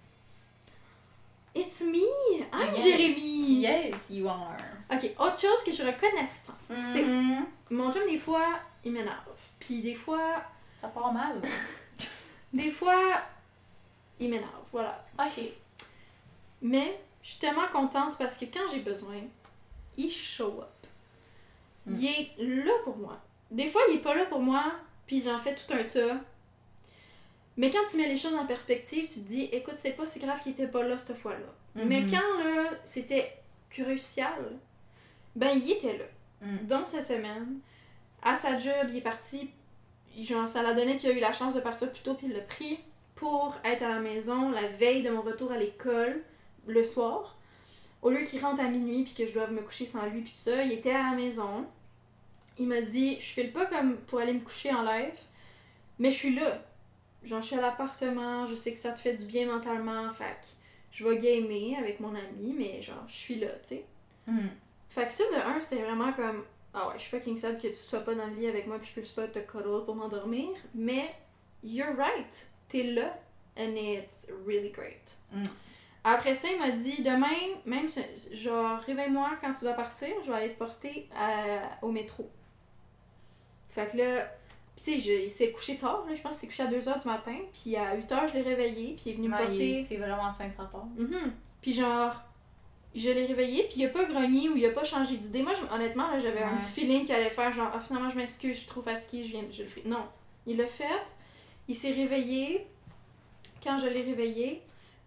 It's me! I'm Yes. Jérémy! Yes, you are. Ok, autre chose que je reconnaissant, c'est Mhm. mon chum, des fois, il m'énerve. Puis des fois, Ça part mal. des fois, il m'énerve, voilà. Ok. Mais je suis tellement contente parce que quand j'ai besoin, il show up. Mm. Il est là pour moi. Des fois, il est pas là pour moi, puis j'en fais tout un tas. Mais quand tu mets les choses en perspective, tu te dis, écoute, c'est pas si grave qu'il était pas là cette fois-là. Mais Mhm. quand là, c'était crucial, ben il était là. Mm. Donc cette semaine, à sa job, il est parti. Genre, ça l'a donné qu'il a eu la chance de partir plus tôt, puis il l'a pris pour être à la maison la veille de mon retour à l'école, le soir. Au lieu qu'il rentre à minuit, puis que je doive me coucher sans lui, puis tout ça, il était à la maison. Il m'a dit Je file pas comme pour aller me coucher en live, mais je suis là. Genre, je suis à l'appartement, je sais que ça te fait du bien mentalement, fait que je vais gamer avec mon ami, mais genre, je suis là, tu sais. Mm. Fait que ça, de un, c'était vraiment comme Ah ouais, je suis fucking sad que tu sois pas dans le lit avec moi puis je puisse pas te cuddle pour m'endormir. Mais you're right. T'es là. And it's really great. Mm. Après ça, il m'a dit Demain, même ce- genre, réveille-moi quand tu dois partir, je vais aller te porter à- au métro. Fait que là, pis tu sais, il s'est couché tard, là, je pense qu'il s'est couché à 2h du matin, puis à 8h, je l'ai réveillé, puis il est venu me porter. C'est vraiment fin de sa part. Mhm. Puis genre, je l'ai réveillé, puis il a pas grogné ou il a pas changé d'idée. Moi, je- honnêtement, là, j'avais un petit feeling qu'il allait faire genre, ah, finalement, je m'excuse, je suis trop fatiguée, je viens, je le ferai. Non, il l'a fait. Il s'est réveillé quand je l'ai réveillé,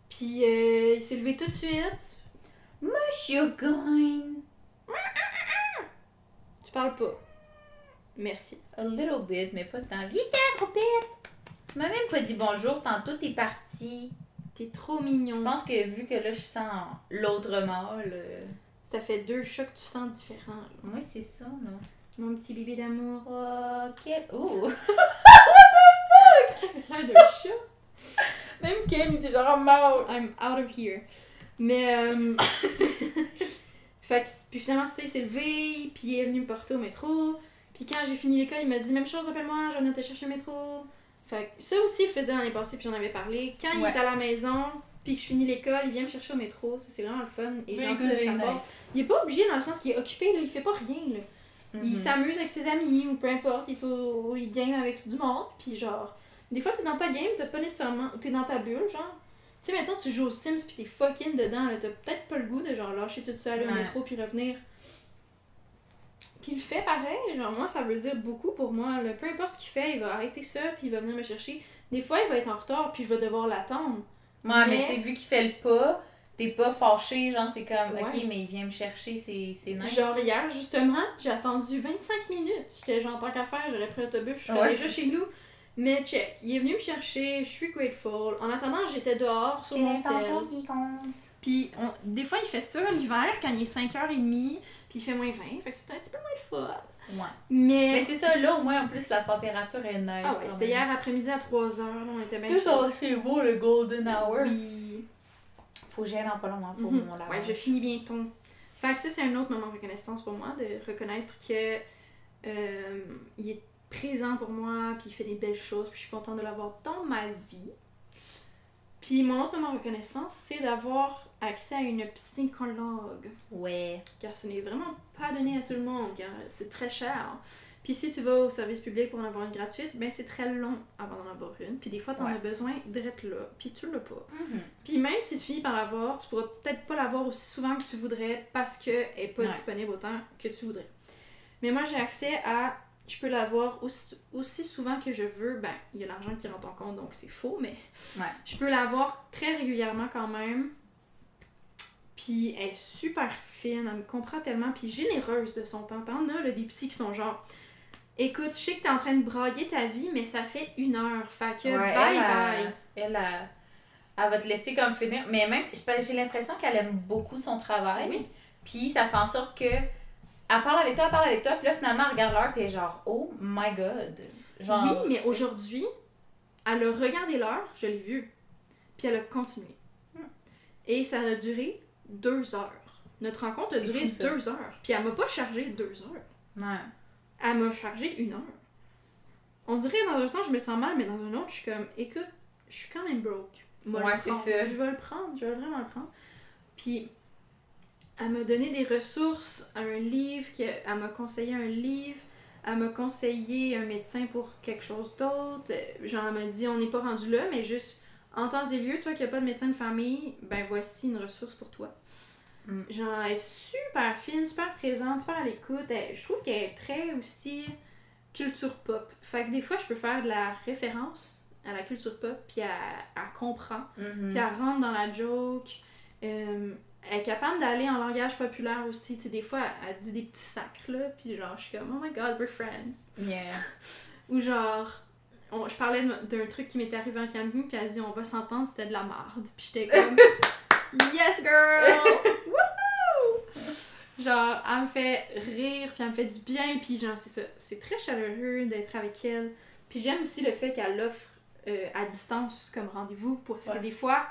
puis euh, il s'est levé tout de suite. Monsieur Gone. Tu parles pas. Merci. A little bit, mais pas tant. Vite, trop vite! Tu m'as même pas dit bonjour, tantôt t'es parti. T'es trop mignon. Je pense que vu que là je sens l'autre mâle, euh, Ça fait deux chats que tu sens différents. là. moi c'est ça, là. Mon petit bébé d'amour. Oh, quel. Oh! Plein de chats. Même Kim était genre mort. I'm out of here. Mais, euh... fait que, puis finalement, ça, il s'est levé, puis il est venu me porter au métro. Puis quand j'ai fini l'école, il m'a dit même chose, appelle-moi, je venir te chercher au métro. Fait que ça aussi, il le faisait l'année passée, puis j'en avais parlé. Quand il est à la maison, puis que je finis l'école, il vient me chercher au métro. Ça, c'est vraiment le fun et gentil good, de sa very part. nice. Il est pas obligé dans le sens qu'il est occupé, là, il fait pas rien, là. Il Mhm. s'amuse avec ses amis ou peu importe, il, est au... il game avec du monde, puis genre, des fois t'es dans ta game, t'as pas nécessairement. T'es dans ta bulle, genre. Tu sais, mettons, tu joues aux Sims pis t'es fucking dedans, là, t'as peut-être pas le goût de genre lâcher tout ça, aller au métro puis revenir. Puis il le fait pareil, genre, moi ça veut dire beaucoup pour moi, là. Peu importe ce qu'il fait, il va arrêter ça puis il va venir me chercher. Des fois, il va être en retard puis je vais devoir l'attendre. Ouais, mais, Mais- tu sais, vu qu'il fait le pas, t'es pas fâché, genre, c'est comme, Ouais. ok, mais il vient me chercher, c'est c'est nice. Genre hier, justement, j'ai attendu 25 minutes. J'étais genre, tant qu'à faire, j'aurais pris l'autobus, je serais Ouais, c'est chez nous. Mais check, il est venu me chercher, je suis grateful. En attendant, j'étais dehors sur c'est mon sel. l'intention qui compte. Puis on- des fois, il fait ça l'hiver quand il est 5h30, puis il fait moins 20, fait que c'est un petit peu moins le fun. Ouais. Mais. Mais c'est ça, là, au moins, en plus, la température est nice. ah ouais, c'était hier après-midi à 3h, là, on était bien genre, c'est beau, le golden hour. Oui. Faut que j'aille dans pas longtemps pour Mhm. mon Ouais, lavage. je finis bientôt. Fait que ça, c'est un autre moment de reconnaissance pour moi, de reconnaître que euh, il est présent pour moi, puis il fait des belles choses, puis je suis contente de l'avoir dans ma vie. Puis mon autre moment de reconnaissance, c'est d'avoir accès à une psychologue. Ouais. Car ce n'est vraiment pas donné à tout le monde, car c'est très cher. Puis si tu vas au service public pour en avoir une gratuite, ben c'est très long avant d'en avoir une. Puis des fois, t'en Ouais. as besoin d'être là, puis tu l'as pas. Mhm. Puis même si tu finis par l'avoir, tu pourras peut-être pas l'avoir aussi souvent que tu voudrais parce qu'elle est pas Ouais. disponible autant que tu voudrais. Mais moi, j'ai accès à. Je peux l'avoir aussi, aussi souvent que je veux. Ben, il y a l'argent qui rentre en compte, donc c'est faux, mais Ouais. je peux l'avoir très régulièrement quand même. Puis elle est super fine, elle me comprend tellement, puis généreuse de son temps. T'en as là, des psys qui sont genre. Écoute, je sais que t'es en train de brailler ta vie, mais ça fait une heure. Fait que Ouais, bye elle, bye. Elle, elle, va te laisser comme finir. Mais même, j'ai l'impression qu'elle aime beaucoup son travail. Oui. Puis ça fait en sorte que. Elle parle avec toi, elle parle avec toi, puis là finalement elle regarde l'heure, puis elle est genre, oh my god. Genre. Oui, mais aujourd'hui, elle a regardé l'heure, je l'ai vu, puis elle a continué. Hmm. Et ça a duré deux heures. Notre rencontre a duré fou, deux heures. Puis elle m'a pas chargé deux heures. Ouais. Elle m'a chargé une heure. on dirait dans un sens, je me sens mal, mais dans un autre, je suis comme, écoute, je suis quand même broke. Moi, Ouais, c'est ça. Je vais le prendre, je vais vraiment le prendre. Puis, elle m'a donné des ressources, un livre, que- elle m'a conseillé un livre, elle m'a conseillé un médecin pour quelque chose d'autre. Genre, elle m'a dit, on n'est pas rendu là, mais juste en temps et lieu, toi qui n'as pas de médecin de famille, ben voici une ressource pour toi. Mm. Genre, elle est super fine, super présente, super à l'écoute. Je trouve qu'elle est très aussi culture pop. Fait que des fois, je peux faire de la référence à la culture pop, puis elle, elle comprend, Mhm. puis elle rentre dans la joke. Euh, elle est capable d'aller en langage populaire aussi. Tu sais, des fois, elle, elle dit des petits sacs, là, puis genre, je suis comme, oh my god, we're friends. Yeah. Ou genre, on- je parlais d'un truc qui m'était arrivé en camping, puis elle dit, on va s'entendre, c'était de la merde. Puis j'étais comme, yes girl! Woohoo! Genre, elle me fait rire, puis elle me fait du bien, puis genre, c'est ça. C'est très chaleureux d'être avec elle. Puis j'aime aussi le fait qu'elle l'offre euh, à distance comme rendez-vous, parce que Ouais. des fois,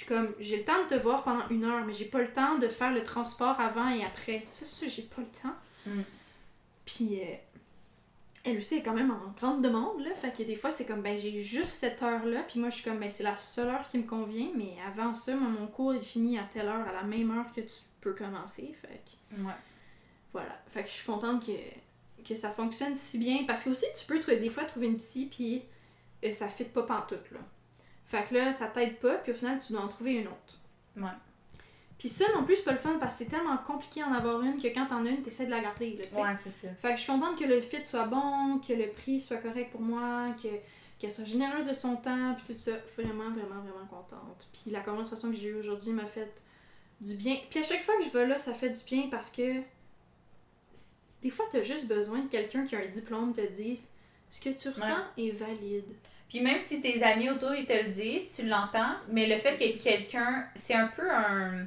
suis comme, j'ai le temps de te voir pendant une heure, mais j'ai pas le temps de faire le transport avant et après. Ça, ça, j'ai pas le temps. Mm. Puis, euh, elle aussi est quand même en grande demande, là. Fait que des fois, c'est comme, ben, j'ai juste cette heure-là. Puis moi, je suis comme, ben, c'est la seule heure qui me convient. Mais avant ça, moi, mon cours est fini à telle heure, à la même heure que tu peux commencer. Fait que, Ouais. voilà. Fait que je suis contente que, que ça fonctionne si bien. Parce que aussi, tu peux des fois trouver une psy, puis euh, ça fit pas pantoute, là. Fait que là, ça t'aide pas, puis au final, tu dois en trouver une autre. Ouais. Puis ça, non plus, c'est pas le fun, parce que c'est tellement compliqué d'en avoir une que quand t'en as une, t'essaies de la garder, là. Ouais, c'est ça. Fait que je suis contente que le fit soit bon, que le prix soit correct pour moi, que qu'elle soit généreuse de son temps, puis tout ça. Vraiment, vraiment, vraiment contente. Puis la conversation que j'ai eue aujourd'hui m'a fait du bien. Puis à chaque fois que je vais là, ça fait du bien parce que des fois, t'as juste besoin de quelqu'un qui a un diplôme te dise ce que tu ressens est valide. Puis même si tes amis autour ils te le disent, tu l'entends, mais le fait que quelqu'un, c'est un peu un,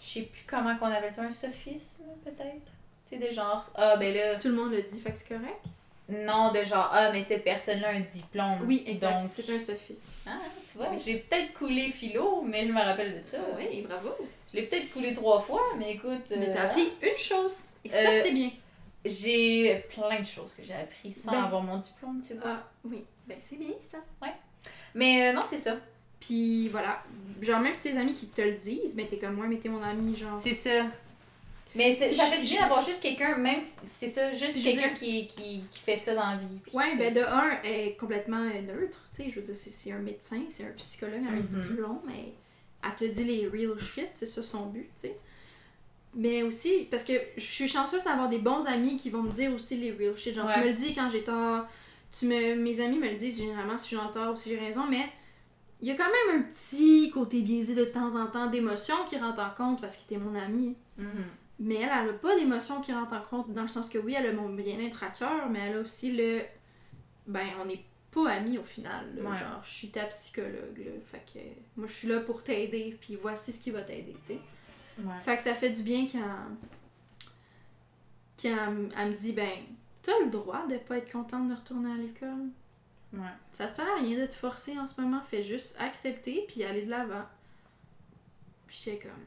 je sais plus comment qu'on appelle ça, un sophisme peut-être? Tu sais de genre ah ben là Tout le monde le dit, fait que c'est correct? non de genre ah mais cette personne là a un diplôme. Oui, exact. Donc C'est un sophisme. ah, tu vois, Oui. j'ai peut-être coulé philo, mais je me rappelle de ça. Oui, bravo. Je l'ai peut-être coulé trois fois, mais écoute. Mais euh, t'as appris une chose. Et ça, Euh, c'est bien. J'ai plein de choses que j'ai appris sans Ben. avoir mon diplôme, tu vois. Ah, oui. Ben, c'est bien ça. Mais euh, non, c'est ça. Puis voilà, genre même si tes amis qui te le disent, mais t'es comme moi, mais t'es mon ami, genre. C'est ça. Mais ça fait du bien d'avoir juste quelqu'un, même si c'est ça, juste quelqu'un qui, qui, qui fait ça dans la vie. Ouais, ben de un, elle est complètement euh, neutre, tu sais, je veux dire, c'est- un médecin, c'est un psychologue, elle a un diplôme, mais elle te dit les real shit, c'est ça son but, tu sais. Mais aussi, parce que je suis chanceuse d'avoir des bons amis qui vont me dire aussi les real shit. Genre, tu Ouais. me le dis quand j'ai tort, tu me, mes amis me le disent généralement si j'ai le tort ou si j'ai raison, mais il y a quand même un petit côté biaisé de temps en temps d'émotion qui rentre en compte parce qu'il était mon ami. Mhm. Mais elle, elle a pas d'émotion qui rentre en compte, dans le sens que oui, elle a mon bien-être à cœur, mais elle a aussi le. Ben, on n'est pas amis au final. là. Ouais. Genre, je suis ta psychologue, là. Fait que moi, je suis là pour t'aider, puis voici ce qui va t'aider, tu sais. Ouais. Fait que ça fait du bien quand. Quand elle, elle me dit, ben, t'as le droit de pas être contente de retourner à l'école. Ouais. Ça te sert à rien de te forcer en ce moment, fais juste accepter puis aller de l'avant. Puis j'étais comme,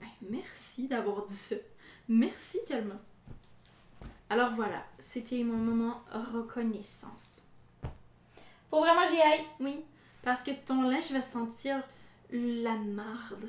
ben, merci d'avoir dit ça. Merci tellement. Alors voilà, c'était mon moment reconnaissance. Faut vraiment j'y aille. Oui, parce que ton linge va sentir la marde.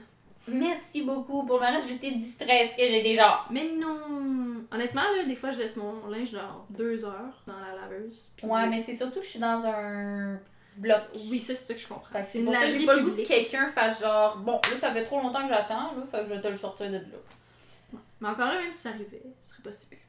Merci beaucoup pour me rajouter du stress que j'ai déjà. Mais non! Honnêtement, là, des fois, je laisse mon linge genre deux heures dans la laveuse. puis- Ouais, mais c'est surtout que je suis dans un bloc. Oui, ça, c'est ça que je comprends. C'est pour ça que j'ai pas le goût que quelqu'un fasse genre, bon, là ça fait trop longtemps que j'attends, là, fait que je vais te le sortir de là. Mais encore là, même si ça arrivait, ce serait pas si pire.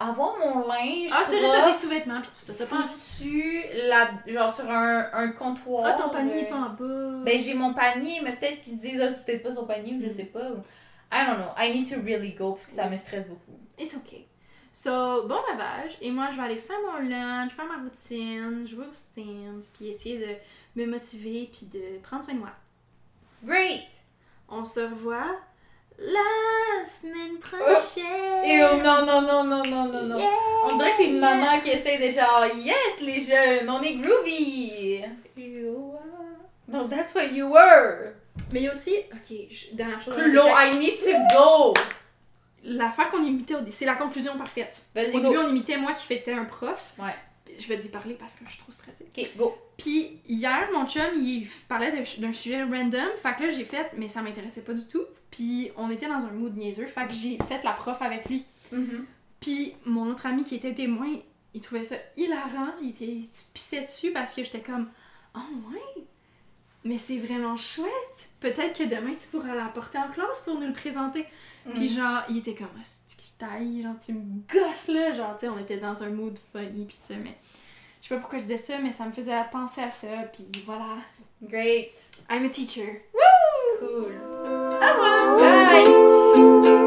Avoir mon linge Ah, c'est vrai, t'as des sous-vêtements pis tout ça. T'as pas envie. la, genre sur un, un comptoir. Ah, ton panier euh, est pas en bas. Ben, j'ai mon panier, mais peut-être qu'ils se disent, ah, c'est peut-être pas son panier ou je sais pas. ou- I don't know. I need to really go parce que ça Oui. me stresse beaucoup. It's okay. So, bon lavage. Et moi, je vais aller faire mon lunch, faire ma routine, jouer aux Sims, puis essayer de me motiver, puis de prendre soin de moi. Great! On se revoit la semaine prochaine. Et oh non, non, non, non, non, non, non. Yeah. On dirait que t'es une maman qui essaie de genre, yes, les jeunes, on est groovy! No, that's what you were! Mais il y a aussi, ok, je- dernière chose. Claude, I need to go! l'affaire qu'on imitait, au dé- c'est la conclusion parfaite. Vas-y, Au go. début, on imitait moi qui fêtais un prof. Ouais. Je vais te déparler parce que je suis trop stressée. Ok, go. Puis hier, mon chum, il parlait d'un sujet random. Fait que là, j'ai fait, mais ça m'intéressait pas du tout. Puis on était dans un mood niaiseux. Fait que j'ai fait la prof avec lui. Mhm. Puis mon autre ami qui était témoin, il trouvait ça hilarant. Il, était, il pissait dessus parce que j'étais comme, oh ouais, mais c'est vraiment chouette. Peut-être que demain tu pourras l'apporter en classe pour nous le présenter. Puis genre, il était comme, ah, taille, genre tu me gosses là. Genre, tu sais, on était dans un mood funny puis tout ça, mais je sais pas pourquoi je disais ça, mais ça me faisait penser à ça. Puis voilà, Great. I'm a teacher. Cool. Au revoir! Bye.